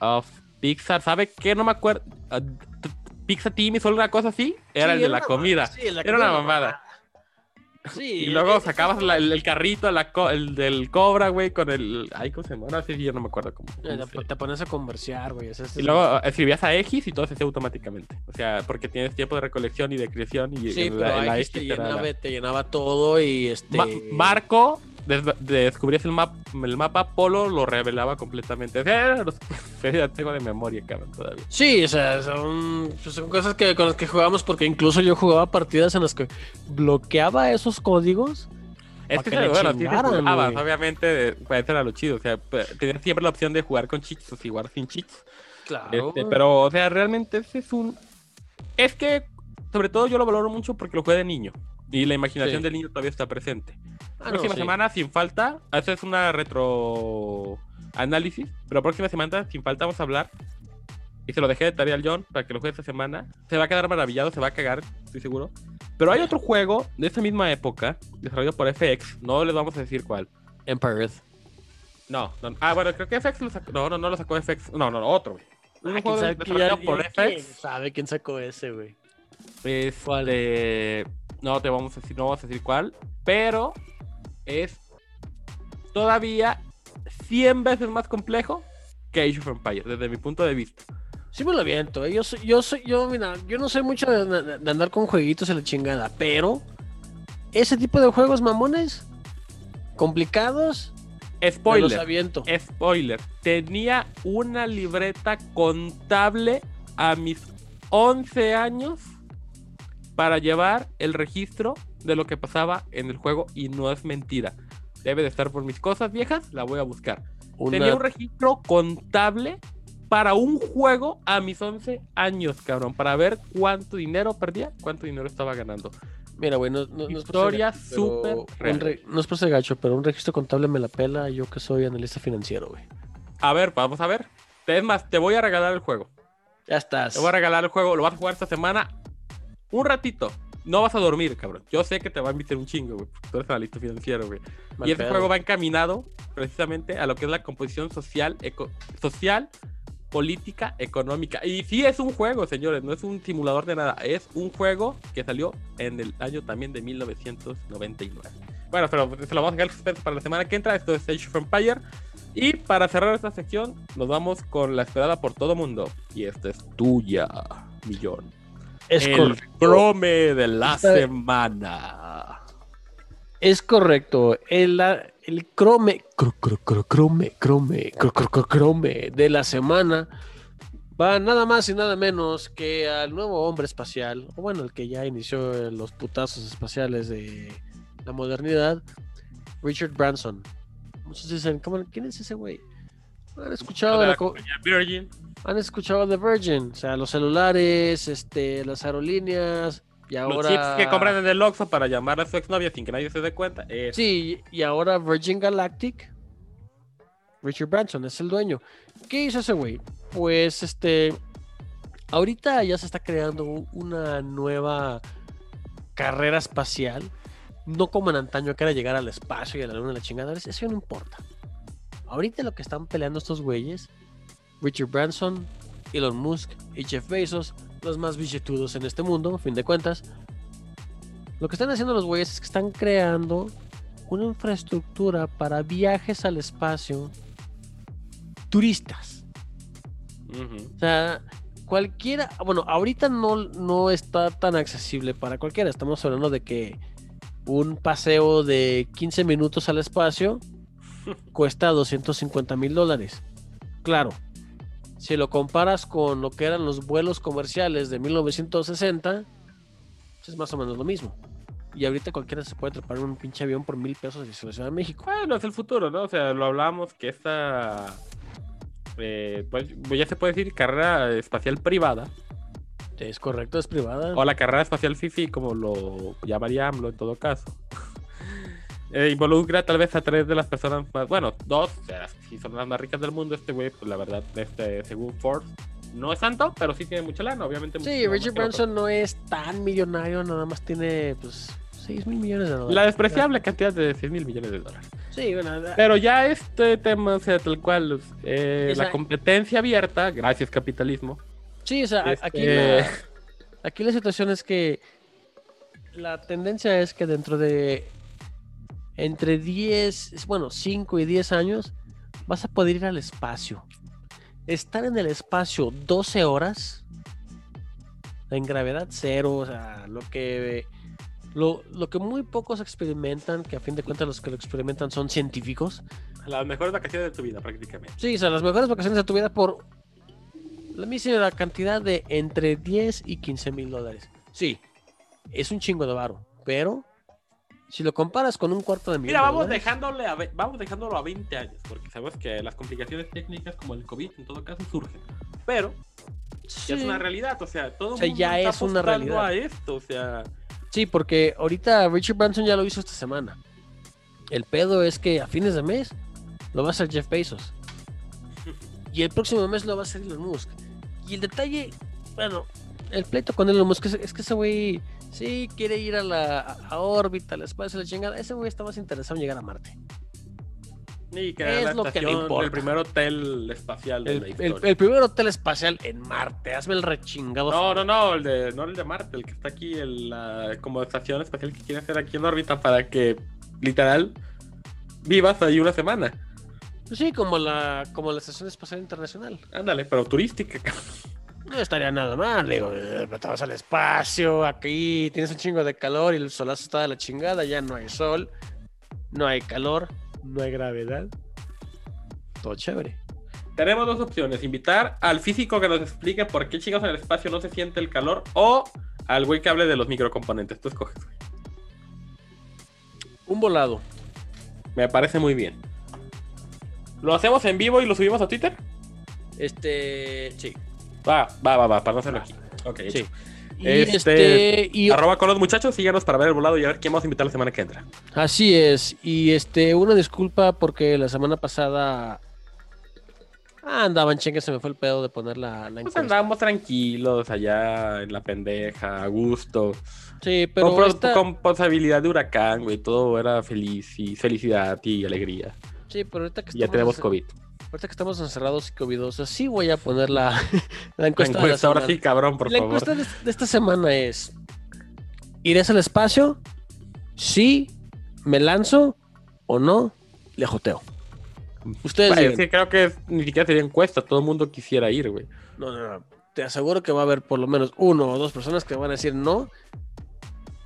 of Pixar. ¿Sabe qué? No me acuerdo. Ah, t- t- Pizza Team o alguna cosa así. Era Sí, el de la una comida. mamada, sí, la Era una mamada. Sí, Y luego es- sacabas la- el, el carrito, la co- el del cobra, güey, con el. Ay, ¿cómo se llama? No, sí, yo no me acuerdo cómo. cómo Eh, Te pones a conversar, güey. Y luego escribías a X y todo se hacía automáticamente. O sea, porque tienes tiempo de recolección y de creación y Sí, la- pero la te X la- llenaba, te llenaba todo y este. Ma- Marco, descubrías el, map, el mapa, Polo lo revelaba completamente. Sea, los- [laughs] ya tengo de memoria, cabrón, todavía. Sí, o sea, son, pues, son cosas que, con las que jugamos porque incluso yo jugaba partidas en las que bloqueaba esos códigos. Es que, que le bueno, chingaran, güey. obviamente, eso era lo chido. O sea, tenías siempre la opción de jugar con cheats o jugar sin cheats. Claro. Este, pero, o sea, realmente ese es un. Es que, sobre todo, yo lo valoro mucho porque lo jugué de niño. Y la imaginación Sí. del niño todavía está presente. Ah, no, próxima sí. semana, sin falta, esa es una retro análisis, pero próxima semana, sin falta, vamos a hablar. Y se lo dejé de tarea al John para que lo juegue esta semana. Se va a quedar maravillado, se va a cagar, estoy seguro. Pero hay otro juego de esa misma época, desarrollado por FX, no les vamos a decir cuál. Empire Earth. No, no, ah, bueno, creo que FX lo sacó. No, no, no lo sacó FX. No, no, no, otro, güey. Un Ah, ¿quién juego desarrollado ya- por ya- ¿quién FX. sabe quién sacó ese, güey? Es ¿Cuál? No te vamos a decir, no vamos a decir cuál, pero es todavía 100 veces más complejo que Age of Empires, desde mi punto de vista. Sí me lo aviento, ¿eh? yo soy, yo soy, yo, mira, yo no sé mucho de, andar con jueguitos en la chingada, pero ese tipo de juegos mamones, complicados, me los Spoiler, aviento. spoiler. Tenía una libreta contable a mis 11 años para llevar el registro de lo que pasaba en el juego y no es mentira. Debe de estar por mis cosas viejas, la voy a buscar. Una- Tenía un registro contable para un juego a mis 11 años, cabrón, para ver cuánto dinero perdía, cuánto dinero estaba ganando. Mira, güey, no, no- no Historia súper re- No es por ser gacho, pero un registro contable me la pela yo que soy analista financiero, güey. A ver, vamos a ver. Es más, te voy a regalar el juego. Ya estás. Te voy a regalar el juego. Lo vas a jugar esta semana. Un ratito. No vas a dormir, cabrón. Yo sé que te va a invitar un chingo, güey. porque Tú eres analista financiero, güey. Mal y este pedo. juego va encaminado precisamente a lo que es la composición social, eco- social, política, económica. Y sí es un juego, señores, no es un simulador de nada. Es un juego que salió en el año también de 1999. Bueno, pero se lo vamos a dejar suspenso para la semana que entra. Esto es Age of Empire. Y para cerrar esta sección, nos vamos con la esperada por todo mundo. Y esta es tuya, Millón. Es, el crome de la semana. Es correcto. El, el crome, cro- cro- cro- crome, crome, cro- cro- cro- crome de la semana va nada más y nada menos que al nuevo hombre espacial, o bueno, el que ya inició los putazos espaciales de la modernidad, Richard Branson. Muchos dicen, ¿cómo- ¿quién es ese güey? ¿Han escuchado de la compañía Virgin. han escuchado de Virgin, o sea, los celulares, este, las aerolíneas y ahora Los chips que compran en el Oxxo para llamar a su exnovia sin que nadie se dé cuenta. es- Sí, y ahora Virgin Galactic. Richard Branson es el dueño. ¿Qué hizo ese güey? Pues este. Ahorita ya se está creando una nueva carrera espacial. No como en antaño que era llegar al espacio y a la luna y la chingada. Eso eso no importa. Ahorita lo que están peleando estos güeyes, Richard Branson, Elon Musk y Jeff Bezos, los más billetudos en este mundo, a fin de cuentas. Lo que están haciendo los güeyes es que están creando una infraestructura para viajes al espacio turistas. O sea, cualquiera, bueno, ahorita no, no está tan accesible para cualquiera. Estamos hablando de que un paseo de 15 minutos al espacio cuesta 250 mil dólares. Claro, si lo comparas con lo que eran los vuelos comerciales de 1960, pues es más o menos lo mismo. Y ahorita cualquiera se puede trepar en un pinche avión por mil pesos desde la Ciudad de México. Bueno, es el futuro, ¿no? O sea, lo hablamos que esta. eh, pues ya se puede decir carrera espacial privada Es correcto, es privada. o la carrera espacial FIFI, como lo llamaría AMLO en todo caso. Eh, involucra tal vez a tres de las personas más, bueno, dos, o sea, si son las más ricas del mundo, este güey, pues la verdad, este, según Forbes, no es santo, pero sí tiene mucha lana, obviamente. Sí, Richard que. Branson no es tan millonario, nada más tiene pues 6 mil millones de dólares. La despreciable cantidad de 6 mil millones de dólares. Sí, bueno, Pero ya este tema, o sea, tal cual, eh, Esa- la competencia abierta, gracias capitalismo. sí, o sea, Este- aquí, la, [laughs] aquí la situación es que la tendencia es que dentro de entre 10, bueno, 5 y 10 años vas a poder ir al espacio. Estar en el espacio 12 horas en gravedad cero, o sea, lo que lo, lo que muy pocos experimentan, que a fin de cuentas los que lo experimentan son científicos, Las mejores vacaciones de tu vida, prácticamente. Sí, o sea, las mejores vacaciones de tu vida por la misma cantidad de entre 10 y 15 mil dólares. Sí, es un chingo de varo, pero si lo comparas con un cuarto de millón Mira, vamos, dejándole a vamos dejándolo a 20 años, porque sabemos que las complicaciones técnicas como el COVID en todo caso surgen. Pero ya es una realidad, o sea, todo O sea, mundo ya está es una realidad. a esto, o sea, sí, porque ahorita Richard Branson ya lo hizo esta semana. El pedo es que a fines de mes lo va a hacer Jeff Bezos. Y el próximo mes lo va a hacer Elon Musk. Y el detalle, bueno, el pleito con Elon Musk es, es que ese güey sí quiere ir a la a, órbita, al espacio, la chingada. Ese güey está más interesado en llegar a Marte. y que Es la lo que le importa. el primer hotel espacial de El, la el- historia. el primer hotel espacial en Marte. Hazme el rechingado. No, favor. no, no, el de, no el de Marte, el que está aquí, el, la, como estación espacial que quiere hacer aquí en órbita para que, literal, vivas ahí una semana. Sí, como la, como la Estación Espacial Internacional. Ándale, pero turística. cabrón. No estaría nada mal, digo, eh, te vas al espacio, aquí tienes un chingo de calor y el solazo está de la chingada, ya no hay sol, no hay calor, no hay gravedad. Todo chévere. Tenemos dos opciones: invitar al físico que nos explique por qué chingados en el espacio no se siente el calor, o al güey que hable de los microcomponentes. Tú escoges, güey. Un volado. Me parece muy bien. ¿Lo hacemos en vivo y lo subimos a Twitter? Este, sí, Va, va, va, va, para no hacerlo aquí. Ok, sí. hecho. Y Este, este, y Arroba con los muchachos, síganos para ver el volado y a ver quién vamos a invitar la semana que entra. así es. Y este, una disculpa porque la semana pasada Ah, andaban chingue, se me fue el pedo de poner la, la Pues andábamos tranquilos allá en la pendeja, a gusto. Sí, pero con, pro- esta- con posibilidad de huracán, güey. Todo era feliz y felicidad y alegría. Sí, pero ahorita que Y ya estamos tenemos COVID. Ahorita que estamos encerrados y covidosos, sí voy a poner la, la [laughs] La encuesta. de la encuesta, ahora sí, cabrón, por la favor. encuesta de, de esta semana es: ¿Irás al espacio? Sí, me lanzo o no, le joteo. Ustedes sí, creo que ni siquiera sería encuesta, todo el mundo quisiera ir, güey. No, no, no. Te aseguro que va a haber por lo menos uno o dos personas que van a decir no.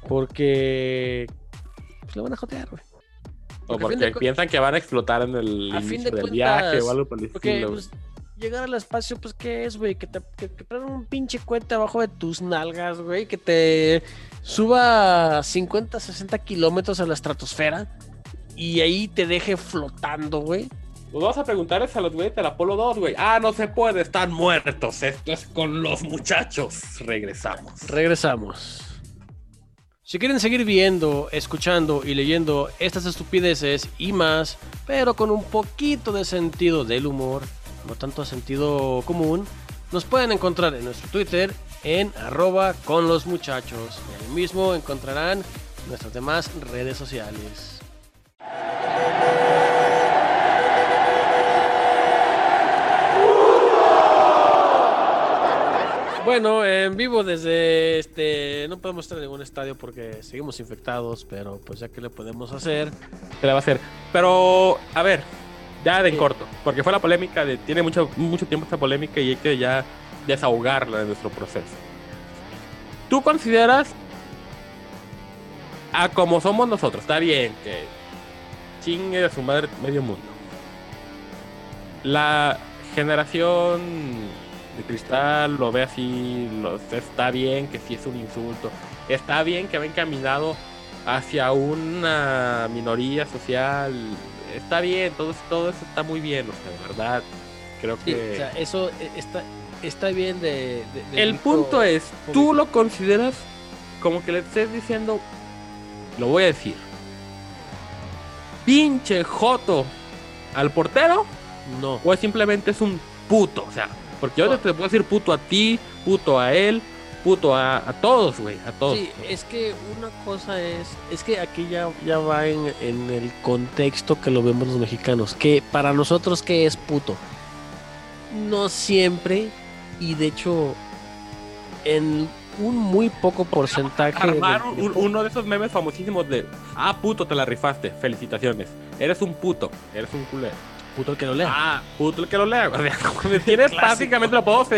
Porque pues, le van a jotear, güey. O Porque piensan que van a explotar en el A fin inicio de del cuentas, viaje o algo por el Porque estilo. pues, llegar al espacio, pues, ¿qué es, güey? Que te que, un pinche cohete abajo de tus nalgas, güey. Que te suba 50, 60 kilómetros a la estratosfera. Y ahí te deje flotando, güey. Nos vamos a preguntarles a los güeyes del Apolo 2, güey. Ah, no se puede, están muertos. Esto es con los muchachos. Regresamos. Regresamos. Si quieren seguir viendo, escuchando y leyendo estas estupideces y más, pero con un poquito de sentido del humor, no tanto sentido común, nos pueden encontrar en nuestro Twitter en arroba con los muchachos. Y ahí mismo encontrarán nuestras demás redes sociales. Bueno, en vivo desde este. No podemos estar en ningún estadio porque seguimos infectados, pero pues ya que le podemos hacer. ¿Qué le va a hacer? Pero, a ver, ya de en corto. Porque fue la polémica, de, tiene mucho, mucho tiempo esta polémica y hay que ya desahogarla de nuestro proceso. ¿Tú consideras a como somos nosotros? Está bien que chingue a su madre medio mundo. La generación de cristal lo ve así, lo- está bien que sí es un insulto, está bien que va encaminado hacia una minoría social, está bien, todo, todo eso está muy bien, o sea, de verdad, creo Sí, que... o sea, eso eh, está, está bien de. de- de El punto es, tú lo consideras como que le estés diciendo, lo voy a decir, pinche joto al portero No. o es simplemente es un puto, o sea, porque yo No. te puedo decir puto a ti, puto a él, puto a, a todos, güey, a todos. Sí, es que una cosa es, es que aquí ya, ya va en, en el contexto que lo vemos los mexicanos, que para nosotros qué es puto. No siempre, y de hecho, en un muy poco porcentaje. del Armar un- tiempo- uno de esos memes famosísimos de, ah, puto, te la rifaste, felicitaciones, eres un puto, eres un culero. Puto el que lo lea. Ah, puto el que lo lea. [laughs] Como tienes básicamente lo podemos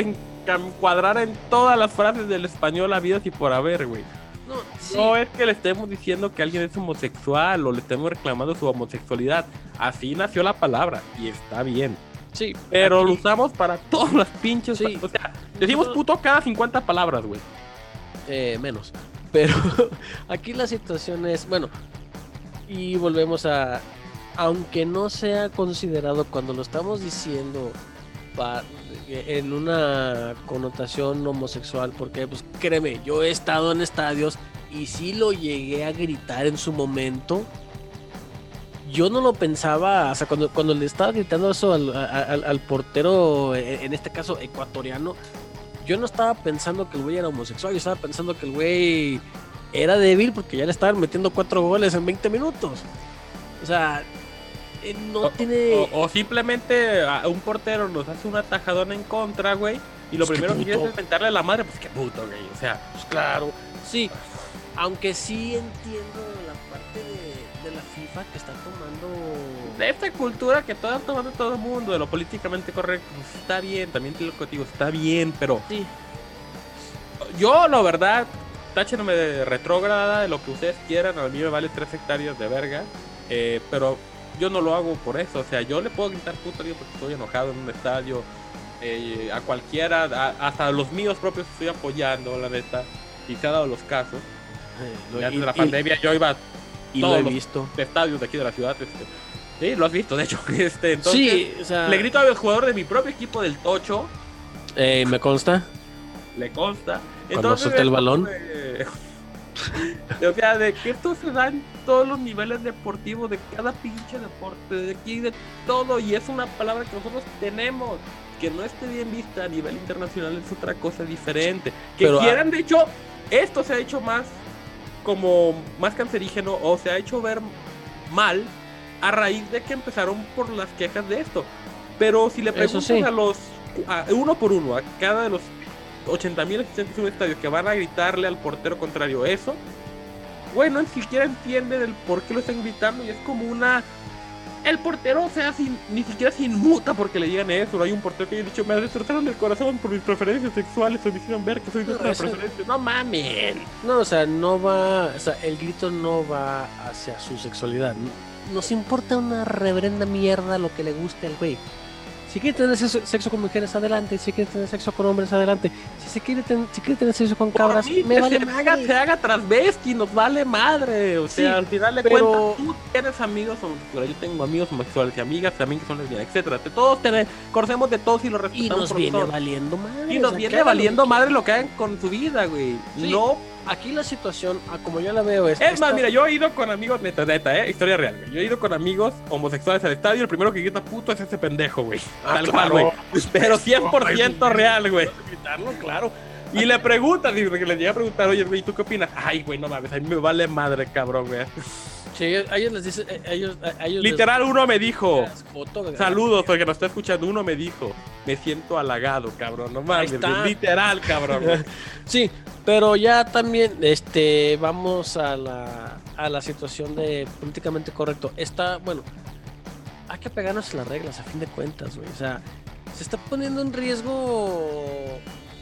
encuadrar en todas las frases del español habidas y por haber, güey. no, sí, No es que le estemos diciendo que alguien es homosexual o le estemos reclamando su homosexualidad. Así nació la palabra y está bien. sí, Pero lo usamos para todas las pinches. Sí. O sea, decimos puto cada 50 palabras, güey. eh, menos. [laughs] Pero [laughs] aquí la situación es, bueno, y volvemos a, aunque no sea considerado cuando lo estamos diciendo en una connotación homosexual, porque pues créeme, yo he estado en estadios y sí lo llegué a gritar en su momento. Yo no lo pensaba, o sea, cuando, cuando le estaba gritando eso al, al- portero, eh, en este caso ecuatoriano, yo no estaba pensando que el güey era homosexual, yo estaba pensando que el güey era débil porque ya le estaban metiendo cuatro goles en 20 minutos. O sea, eh, no O- tiene... O, o simplemente a un portero nos hace una tajadona en contra, güey. Y lo Pues primero que quieres es mentarle a la madre, pues qué puto, güey. O sea, Pues claro, sí. Aunque sí entiendo la parte de, de la FIFA que está tomando... de esta cultura que está tomando todo el mundo, de lo políticamente correcto, pues está bien, también te lo digo, está bien, pero Sí, yo, la verdad, táchenme de retrógrada, de lo que ustedes quieran, a mí me vale tres hectáreas de verga, eh, pero yo no lo hago por eso, o sea, yo le puedo gritar puto porque estoy enojado en un estadio, eh, a cualquiera, a- hasta a los míos propios estoy apoyando, la neta, y se ha dado los casos. eh, antes de la y- pandemia yo iba a y lo he los visto. estadios de aquí de la ciudad, este, sí, lo has visto, de hecho, [laughs] este, entonces... sí, o sea, Le grito al jugador de mi propio equipo del Tocho, eh, me consta. le consta. Cuando suelta el balón. [laughs] O sea, de que esto se da en todos los niveles deportivos, de cada pinche deporte, de aquí, de todo, y es una palabra que nosotros tenemos. Que no esté bien vista a nivel internacional es otra cosa diferente. Que Pero, ah, quieran, de hecho, esto se ha hecho más como más cancerígeno o se ha hecho ver mal a raíz de que empezaron por las quejas de esto. Pero si le preguntas sí. a los a- uno por uno, a cada de los 80 mil asistentes de un estadio que van a gritarle al portero contrario eso, güey, no ni siquiera entienden el por qué lo están gritando y es como una. El portero, o sea, sin- ni siquiera se inmuta porque le digan eso. No hay un portero que haya dicho, me destrozaron el corazón por mis preferencias sexuales o me hicieron ver que soy de No, otra preferencia. No mames. No, o sea, no va, o sea, el grito no va hacia su sexualidad. Nos importa una reverenda mierda lo que le guste al güey. Si quiere tener sexo, sexo con mujeres, adelante. Si quiere tener sexo con hombres, adelante. Si se quiere, ten- si quiere tener sexo con cabras, mí, me que vale se madre. Haga, se haga transvesti, nos vale madre. O sea, Sí, al final de pero- cuentas, tú tienes amigos homosexuales. Yo tengo amigos homosexuales y amigas también que son lesbianas, etcétera. De todos tenemos, conocemos de todos y los Y respetamos nos por viene todos. valiendo madre. Y o nos sea, viene valiendo que madre lo que hagan con su vida, güey. Sí. No. Aquí la situación, ah, como yo la veo, es. Es esta- más, mira, yo he ido con amigos, neta, neta, eh, historia real, güey. Yo he ido con amigos homosexuales al estadio y el primero que grita puto es ese pendejo, güey. Ah, Tal claro. cual, güey. Pero 100% real, güey. gritarlo, claro. Y le preguntas, y que le llega a preguntar, oye, güey, ¿tú qué opinas? Ay, güey, no mames, a mí me vale madre, cabrón, güey. Sí, a ellos les dice, a ellos, a ellos les- Literal, uno me dijo, les foto, saludos, porque nos está escuchando, uno me dijo, me siento halagado, cabrón, no mames, literal, cabrón. güey. [laughs] Sí, pero ya también este vamos a la, a la situación de políticamente correcto. Está, bueno, hay que pegarnos a las reglas a fin de cuentas, güey. O sea, se está poniendo en riesgo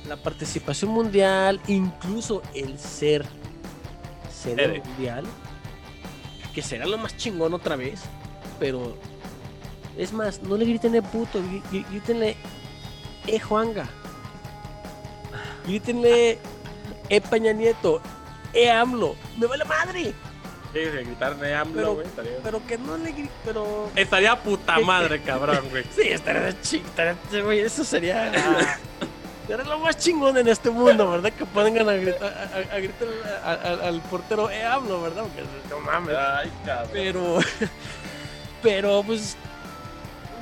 la participación mundial, incluso el ser sede mundial, que será lo más chingón otra vez, pero es más, no le griten de puto, grí- grí- grítenle eh Juanga. Grítenle eh Peña Nieto, eh AMLO, me vale madre, Sí, de gritarme AMLO, Pero- güey, estaría... pero que no le griten, pero Estaría puta [laughs] madre, cabrón, güey. Sí, estaría de ching, estaría- güey, eso sería. Sería lo más chingón en este mundo, ¿verdad? Que pongan a gritar, a, gritar a- a- al portero, eh, hablo, ¿verdad? Porque no mames. Ay, cabrón. Pero, [laughs] pero, pues,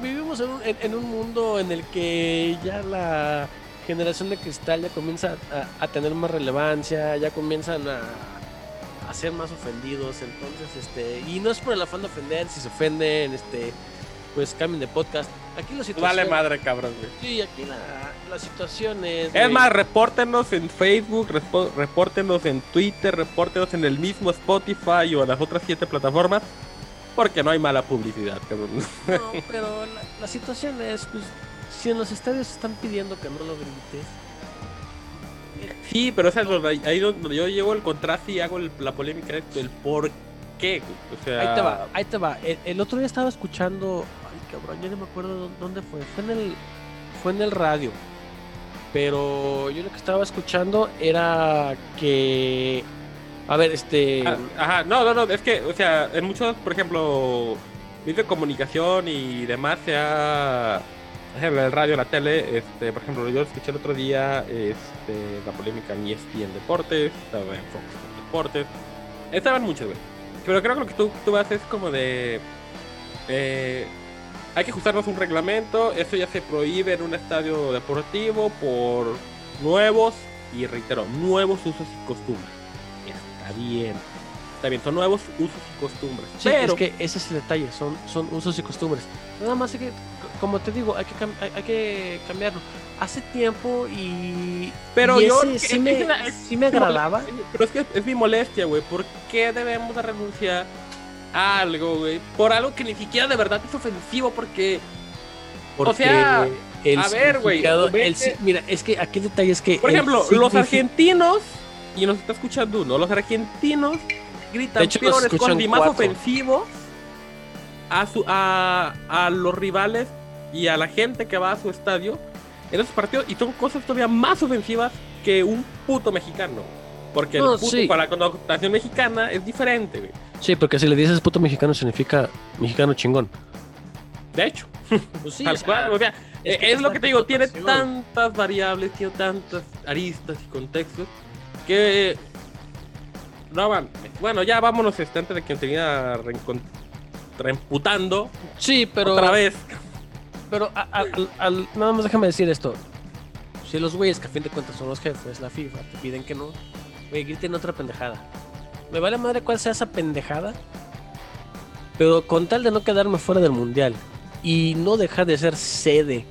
vivimos en un, en- en un mundo en el que ya la generación de cristal ya comienza a, a tener más relevancia, ya comienzan a, a ser más ofendidos, entonces, este, y no es por el afán de ofender, si se ofenden, este, pues cambien de podcast. Aquí la situación... Vale madre, cabrón, güey. Sí, aquí la, la situación es... Es güey, más, repórtenos en Facebook, repórtenos en Twitter, repórtenos en el mismo Spotify o en las otras siete plataformas, porque no hay mala publicidad, cabrón. No, [laughs] pero la, la situación es, pues, si en los estadios están pidiendo que no lo grites, Sí, pero es donde, ahí donde yo llevo el contraste y hago el- la polémica de esto, el por qué. O sea, ahí te va, ahí te va. El, el otro día estaba escuchando, ay cabrón, yo no me acuerdo dó- dónde fue, fue en el, fue en el radio, pero yo lo que estaba escuchando era que, a ver, este, Ah, Ajá, no, no, no, es que, o sea, en muchos, por ejemplo, medios de comunicación y demás se ha, por ejemplo, el radio, la tele, este, por ejemplo, yo escuché el otro día, este, la polémica en ESPN Deportes, estaba en Fox Deportes, estaban muchos, güey. Pero creo que lo que tú, tú haces es como de, eh, hay que ajustarnos a un reglamento, eso ya se prohíbe en un estadio deportivo por nuevos, y reitero, nuevos usos y costumbres. Está bien. Está bien, son nuevos usos y costumbres. sí, pero es que ese es el detalle, son, son usos y costumbres. Nada más hay que, como te digo, hay que, cam- hay, hay que cambiarlo. Hace tiempo y... Pero y yo- ese sí, me, es sí me agradaba. [laughs] Pero es que es mi molestia, güey. ¿Por qué debemos de renunciar a algo, güey? Por algo que ni siquiera de verdad es ofensivo, porque Porque sea, el a ver, güey, mira, es que aquí el detalle es que. Por ejemplo, los argentinos, y nos está escuchando uno, los argentinos gritan De hecho, peores con más cuatro. ofensivos a, su, a, a los rivales y a la gente que va a su estadio en esos partidos, y son cosas todavía más ofensivas que un puto mexicano. Porque No, el puto sí. para la connotación mexicana es diferente, güey. Sí, porque si le dices puto mexicano significa mexicano chingón. De hecho, [laughs] Pues sí, tal o sea, cual, o sea, es eh, que es, lo que te digo, tiene tantas variables, tiene tantas aristas y contextos que No, man. Bueno, ya vámonos este, antes de que me reencon- reemputando Sí, pero. otra vez. Pero a- a- al- nada más déjame decir esto. Si los güeyes que a fin de cuentas son los jefes, la FIFA, te piden que no, güey, griten otra pendejada. Me vale madre cuál sea esa pendejada. Pero con tal de no quedarme fuera del mundial y no dejar de ser sede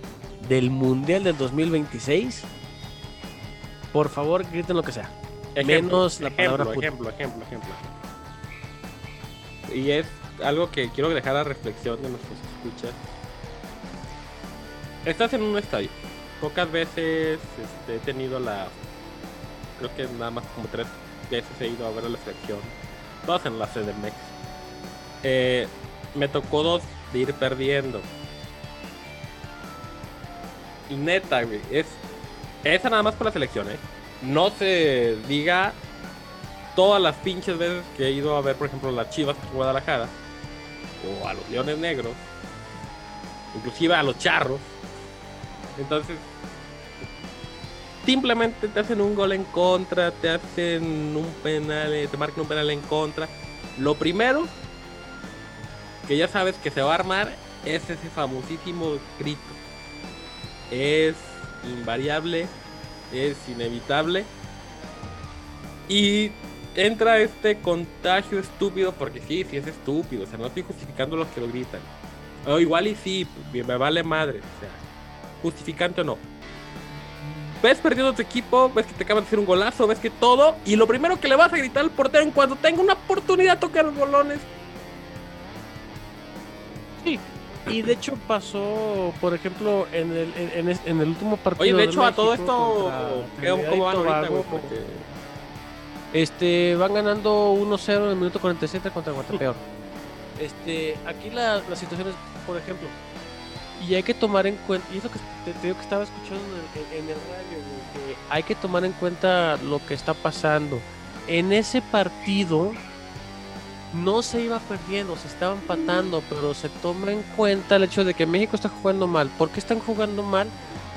del mundial del 2026, por favor griten lo que sea. Menos la palabra puto. ejemplo, ejemplo, ejemplo. Y es algo que quiero dejar a reflexión de nuestros escuchas. Estás en un estadio. Pocas veces este, he tenido la. Creo que nada más como tres veces he ido a ver a la selección. Todas en la CDMX. Eh, me tocó dos de ir perdiendo. Y neta, güey. Es. Esa nada más por la selección, eh. No se diga todas las pinches veces que he ido a ver, por ejemplo, las Chivas de Guadalajara, o a los Leones Negros, inclusive a los Charros. Entonces, simplemente te hacen un gol en contra, te hacen un penal, eh, te marcan un penal en contra. Lo primero que ya sabes que se va a armar es ese famosísimo grito. Es invariable, es inevitable. Y entra este contagio estúpido, porque sí, sí es estúpido, o sea, no estoy justificando los que lo gritan. O igual y sí, me vale madre, o sea, justificante o no. Ves perdiendo tu equipo, ves que te acaban de hacer un golazo, ves que todo, y lo primero que le vas a gritar al portero en cuanto tenga una oportunidad tocar los bolones. Sí. Y de hecho pasó, por ejemplo, en el, en, en es- en el último partido. Oye, de hecho, a todo esto, contra ¿qué- Trinidad ¿cómo van ahorita, güey? Porque Este, van ganando 1-0 en el minuto 47 contra Guatepeor. [laughs] Este, aquí la, la situación es, por ejemplo, y hay que tomar en cuenta, y es lo que te, te digo que estaba escuchando en el, en el radio, güey, que hay que tomar en cuenta lo que está pasando. En ese partido no se iba perdiendo, se estaba empatando, pero se toma en cuenta el hecho de que México está jugando mal. ¿Por qué están jugando mal?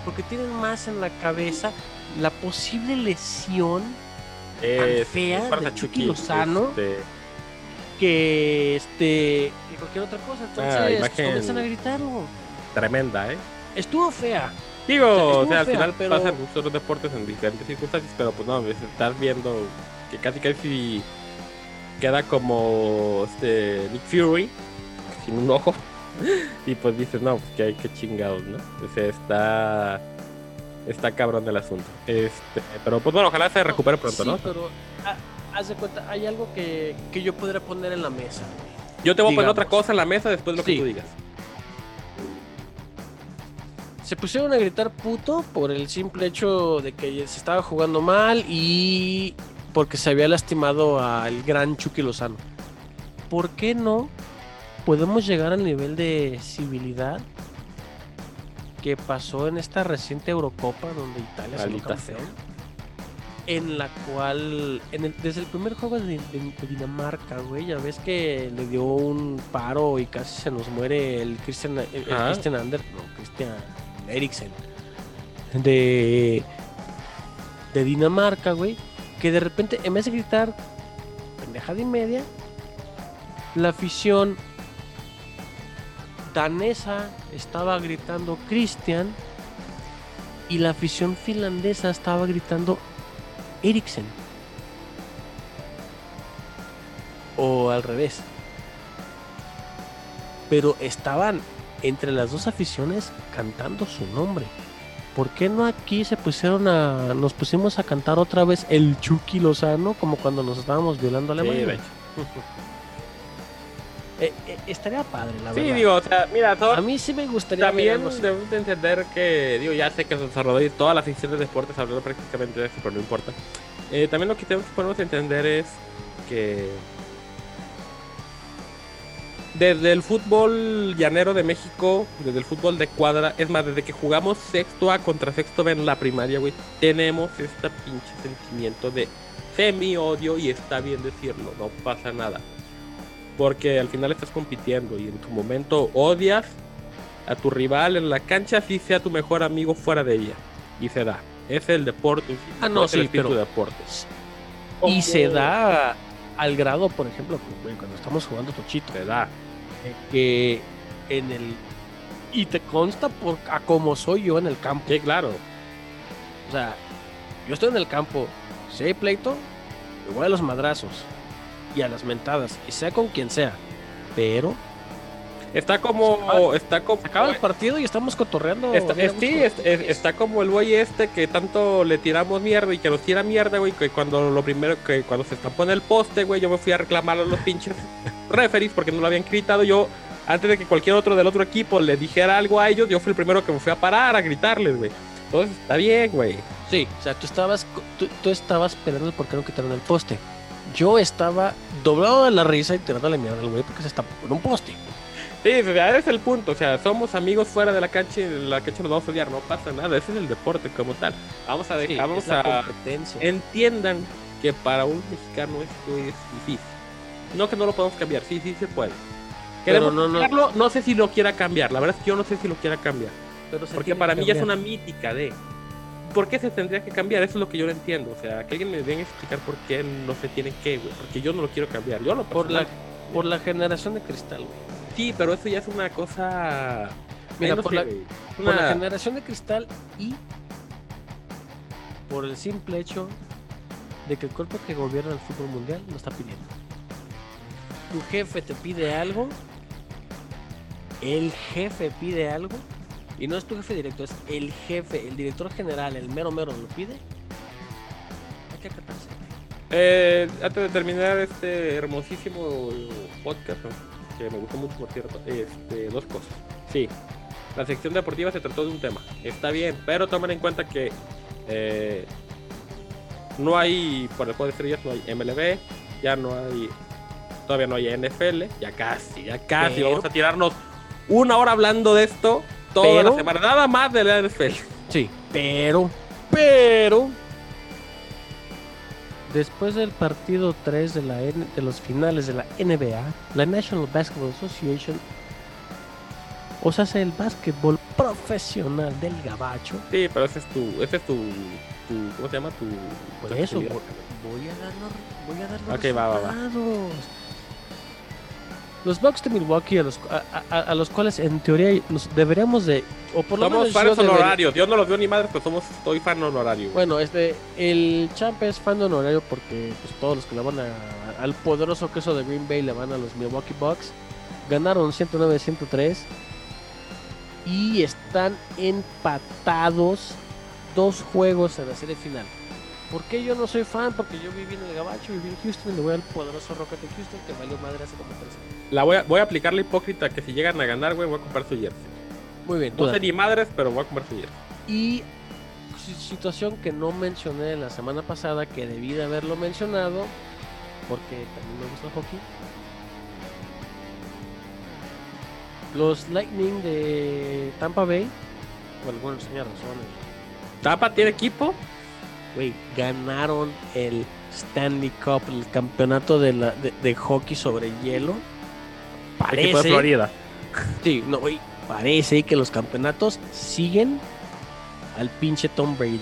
Porque tienen más en la cabeza la posible lesión eh, fea fuerza de Chucky Lozano. este, que este que cualquier otra cosa. Entonces Ah, imagen- comienzan a gritarlo. Tremenda, ¿eh? Estuvo fea. Digo, O sea, o estuvo sea, al fea, final pero- pasan muchos otros deportes en diferentes circunstancias, pero pues no, estás viendo que casi casi queda como este Nick Fury sin un ojo y pues dices, no, pues que hay que chingados, ¿no? O sea, está está cabrón el asunto. Este, pero pues bueno, ojalá se recupere pronto, Sí, ¿no? pero ah, haz de cuenta, hay algo que, que yo podría poner en la mesa. Yo te voy a poner otra cosa en la mesa después de lo que tú digas. Se pusieron a gritar puto por el simple hecho de que se estaba jugando mal y porque se había lastimado al gran Chucky Lozano. ¿Por qué no podemos llegar al nivel de civilidad que pasó en esta reciente Eurocopa donde Italia salió Maldita campeón? En la cual, en el- desde el primer juego de, de- de Dinamarca, güey, ya ves que le dio un paro y casi se nos muere el Christian, el. Christian Ander, no, Christian Eriksen, de, de Dinamarca, güey, que de repente, en vez de gritar pendejada y media, la afición danesa estaba gritando Christian y la afición finlandesa estaba gritando Eriksen. O al revés. Pero estaban entre las dos aficiones cantando su nombre. ¿Por qué no aquí se pusieron a. nos pusimos a cantar otra vez el Chucky Lozano como cuando nos estábamos violando a Sí, de hecho. [laughs] Eh, eh, estaría padre, la Sí, verdad. digo, o sea, mira, todo, a mí sí me gustaría También debemos de entender que, digo, ya sé que se desarrolló y todas las instituciones de deportes hablando prácticamente de eso, pero no importa. Eh, también lo que tenemos que ponernos a entender es que desde el fútbol llanero de México, desde el fútbol de cuadra, es más, desde que jugamos sexto A contra sexto B en la primaria, güey, tenemos este pinche sentimiento de semi-odio y está bien decirlo, no pasa nada. Porque al final estás compitiendo y en tu momento odias a tu rival en la cancha, así sea tu mejor amigo fuera de ella. Y se da. Es el deporte. Ah, no, es el sí, pero- de deporte. Y se da al grado, por ejemplo, güey, cuando estamos jugando Tochito, Te da. Eh, que en el... Y te consta por a cómo soy yo en el campo. Sí, claro. O sea, yo estoy en el campo, si hay pleito, me voy a los madrazos y a las mentadas, y sea con quien sea. Pero Está como. Está como. acaba el partido y estamos cotorreando. Está, es- sí, gusto. es- es- está como el güey este que tanto le tiramos mierda y que nos tira mierda, güey. Que cuando lo primero que cuando se estampó en el poste, güey, yo me fui a reclamar a los pinches [laughs] referees porque no lo habían gritado. Yo, antes de que cualquier otro del otro equipo le dijera algo a ellos, yo fui el primero que me fui a parar a gritarles, güey. Entonces está bien, güey. Sí, o sea, tú estabas, tú, tú estabas peleando porque no quitaron el poste. Yo estaba doblado de la risa y tirándole mierda al güey porque se estampó en un poste. Sí, ese es el punto. O sea, somos amigos fuera de la cancha y en la cancha nos vamos a odiar. No pasa nada. Ese es el deporte como tal. Vamos a Sí, dejar, vamos a. entiendan que para un mexicano esto es difícil. No que no lo podemos cambiar, sí, sí se puede. Queremos no, no. cambiarlo, no sé si lo quiera cambiar. La verdad es que yo no sé si lo quiera cambiar. Pero Porque para mí ya es una mítica de. ¿Por qué se tendría que cambiar? Eso es lo que yo no entiendo. O sea, que alguien me venga a explicar por qué no se tiene que, güey. Porque yo no lo quiero cambiar. Yo lo Por la, por la generación de cristal, güey. Sí, pero eso ya es una cosa. Mira, no por la-. Por la generación de cristal y por el simple hecho de que el cuerpo que gobierna el fútbol mundial lo está pidiendo. Tu jefe te pide algo, el jefe pide algo, y no es tu jefe directo, es el jefe, el director general, el mero mero lo pide. Hay que acatarse. Eh, antes de terminar este hermosísimo podcast, ¿no? Que me gustó mucho por cierto, este, dos cosas. Sí, la sección deportiva se trató de un tema, está bien, pero tomen en cuenta que eh, no hay, por el juego de estrellas, no hay MLB, ya no hay, todavía no hay NFL, ya casi, ya casi, Pero- vamos a tirarnos una hora hablando de esto toda Pero- la semana, nada más de la NFL. Sí, pero, pero, después del partido 3 de, la N- de los finales de la NBA, la National Basketball Association os hace el básquetbol profesional del gabacho. Sí, pero ese es tu, ese es tu, tu ¿cómo se llama? Tu, Por eso voy, voy a dar los, voy a dar los Ok, va, va, va. Los Bucks de Milwaukee, a los, a, a- a los cuales en teoría nos deberíamos de, o por lo Somos menos yo fans honorarios. Yo no los veo ni madres, pero somos, soy fan honorario. Bueno, este, el champ es fan honorario porque pues, todos los que le van a- al poderoso queso de Green Bay le van a los Milwaukee Bucks. Ganaron 109-103 y están empatados dos juegos en la serie final. ¿Por qué yo no soy fan? Porque yo viví en el Gabacho, viví en Houston y le voy al poderoso Rocket de Houston que valió madre hace como tres años. La voy a, voy a aplicar la hipócrita que si llegan a ganar, güey, voy a comprar su jersey. Muy bien, No sé ni madres, pero voy a comprar su jersey. Y si- situación que no mencioné la semana pasada, que debí de haberlo mencionado, porque también me gusta el hockey. Los Lightning de Tampa Bay, por alguna extraña razón, ¿Tapa tiene equipo? Güey, ganaron el Stanley Cup, el campeonato de, la, de, de hockey sobre hielo. Equipo de Parece, Florida. sí, no, güey, parece que los campeonatos siguen al pinche Tom Brady.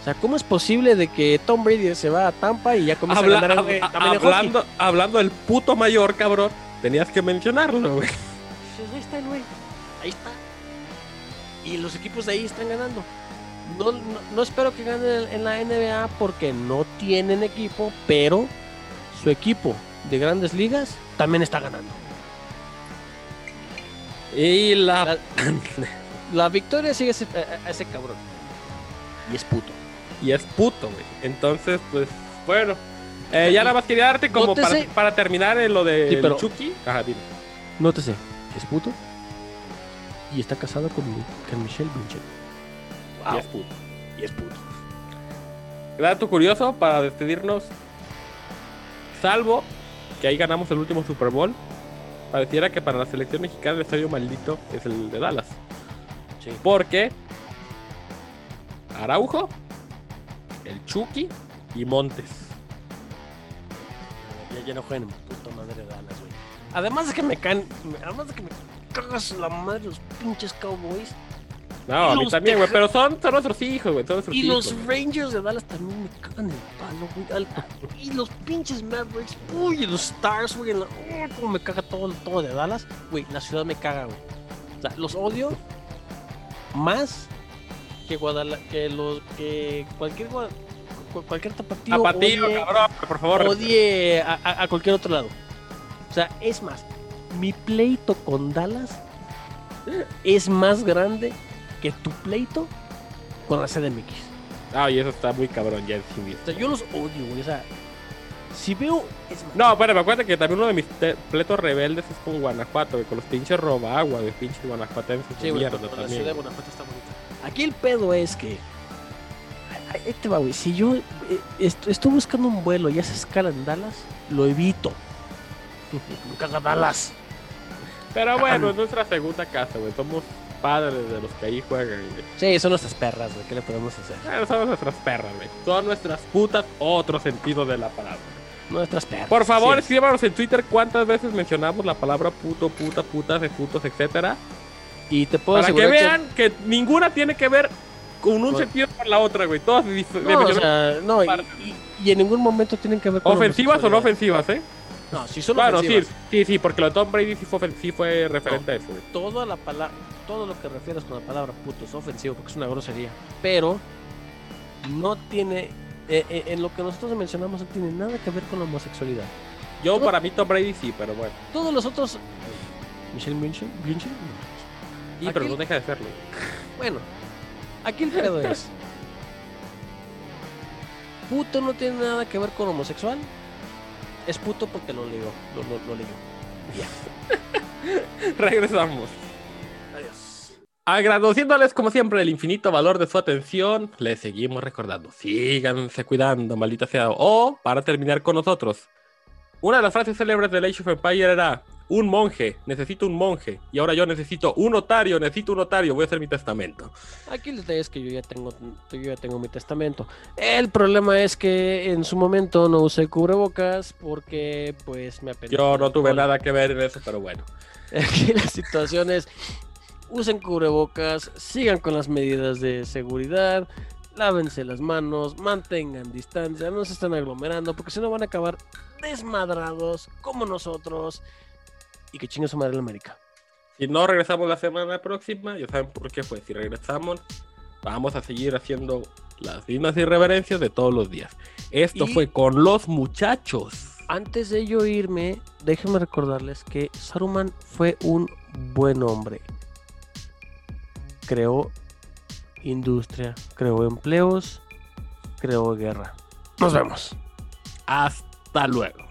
O sea, ¿cómo es posible de que Tom Brady se va a Tampa y ya comienza Habla- a ganar hab- eh, también en hablando, hablando del puto mayor, cabrón. Tenías que mencionarlo, güey. Pues ahí está el güey. Ahí está. Y los equipos de ahí están ganando. No, no, no espero que ganen en la NBA porque no tienen equipo, pero su equipo de grandes ligas también está ganando. Y la. La, la victoria sigue ese, a- ese cabrón. Y es puto. y es puto, güey. Entonces, pues, bueno. Eh, ya nada más quería darte como para, terminar en lo de Sí, pero- Chucky. Ajá, dime. Nótese, es puto. Y está casado con, con Michelle Blanchett. Y es puto. Y es puto. Dato curioso para despedirnos. Salvo que ahí ganamos el último Super Bowl. Pareciera que para la selección mexicana el estadio maldito es el de Dallas. Sí. Porque Araujo, el Chucky y Montes. Ya, ya no juegan en puta madre de Dallas, güey. Además de que me caen. Además de que me cagas la madre los pinches Cowboys. No, a mí también, güey, pero son, son nuestros hijos, güey, Y hijos. los Rangers de Dallas también me cagan el palo, güey. [laughs] Y los pinches Mavericks, uy, y los Stars, güey. uy, cómo me caga todo, todo de Dallas. Güey, la ciudad me caga, güey. O sea, los odio más que Guadalajara, que los, que cualquier, cualquier tapatío. Tapatío, odie- cabrón, por favor. odie a, a- a cualquier otro lado. O sea, es más, mi pleito con Dallas es más grande que tu pleito con la CDMX. Ah, y eso está muy cabrón ya sí. O sea, yo los odio, güey. O sea, si veo. Es No, pero me acuerdo que también uno de mis pletos rebeldes es con Guanajuato, güey, con los pinches roba agua, de pinches guanajuatenses sí, güey, mierda con la también. ciudad de Guanajuato está bonita. Aquí el pedo es que. Ahí te va, güey. Si yo eh, est- estoy buscando un vuelo y hace escala en Dallas, lo evito. [laughs] Caga Dallas. Pero bueno, es nuestra segunda casa, güey. Somos padres de los que ahí juegan, güey. Sí, son nuestras perras, güey. ¿Qué le podemos hacer? Bueno, son nuestras perras, güey. Son nuestras putas, otro sentido de la palabra. Nuestras perras. Por favor, sí. escríbanos en Twitter cuántas veces mencionamos la palabra puto, puta, putas, de putos, etcétera. Y te puedo Para que vean que ninguna tiene que ver con un Con- sentido con la otra, güey. Todas No, o definitivamente sea, no, y, en ningún momento tienen que ver con ofensivas o no ofensivas, ¿eh? No, si son Claro, sí, ofensivas. sí, sí, porque lo de Tom Brady sí fue, sí fue referente a eso, güey. Toda la palabra, todo lo que refieres con la palabra puto es ofensivo porque es una grosería. Pero no tiene, eh, eh, en lo que nosotros mencionamos no tiene nada que ver con la homosexualidad. Yo, No. para mí, Tom Brady sí, pero bueno. Todos los otros, Michelle München, München, Sí, pero no deja de serlo. bueno, aquí el pedo es, [laughs] puto no tiene nada que ver con homosexual. Es puto porque lo leyó, lo, lo, leyó. [laughs] Regresamos. Adiós. Agradeciéndoles como siempre el infinito valor de su atención, les seguimos recordando, síganse cuidando, maldita sea. O, para terminar con nosotros, una de las frases célebres de Age of Empire era, un monje, necesito un monje, y ahora yo necesito un notario, necesito un notario, voy a hacer mi testamento. Aquí el detalle es que yo ya tengo, yo ya tengo mi testamento. El problema es que en su momento no usé cubrebocas porque pues me apetecía. Yo no tuve nada que ver en eso, pero bueno. [laughs] Aquí la situación es, usen cubrebocas, sigan con las medidas de seguridad, lávense las manos, mantengan distancia, no se están aglomerando porque si no van a acabar desmadrados como nosotros y que chingue su madre la América. Si no regresamos la semana próxima, ya saben por qué fue. Si regresamos, vamos a seguir haciendo las mismas irreverencias de todos los días. Esto Y- fue con los muchachos. Antes de yo irme, déjenme recordarles que Saruman fue un buen hombre. Creó industria, creó empleos, creó guerra. Nos vemos. Hasta luego.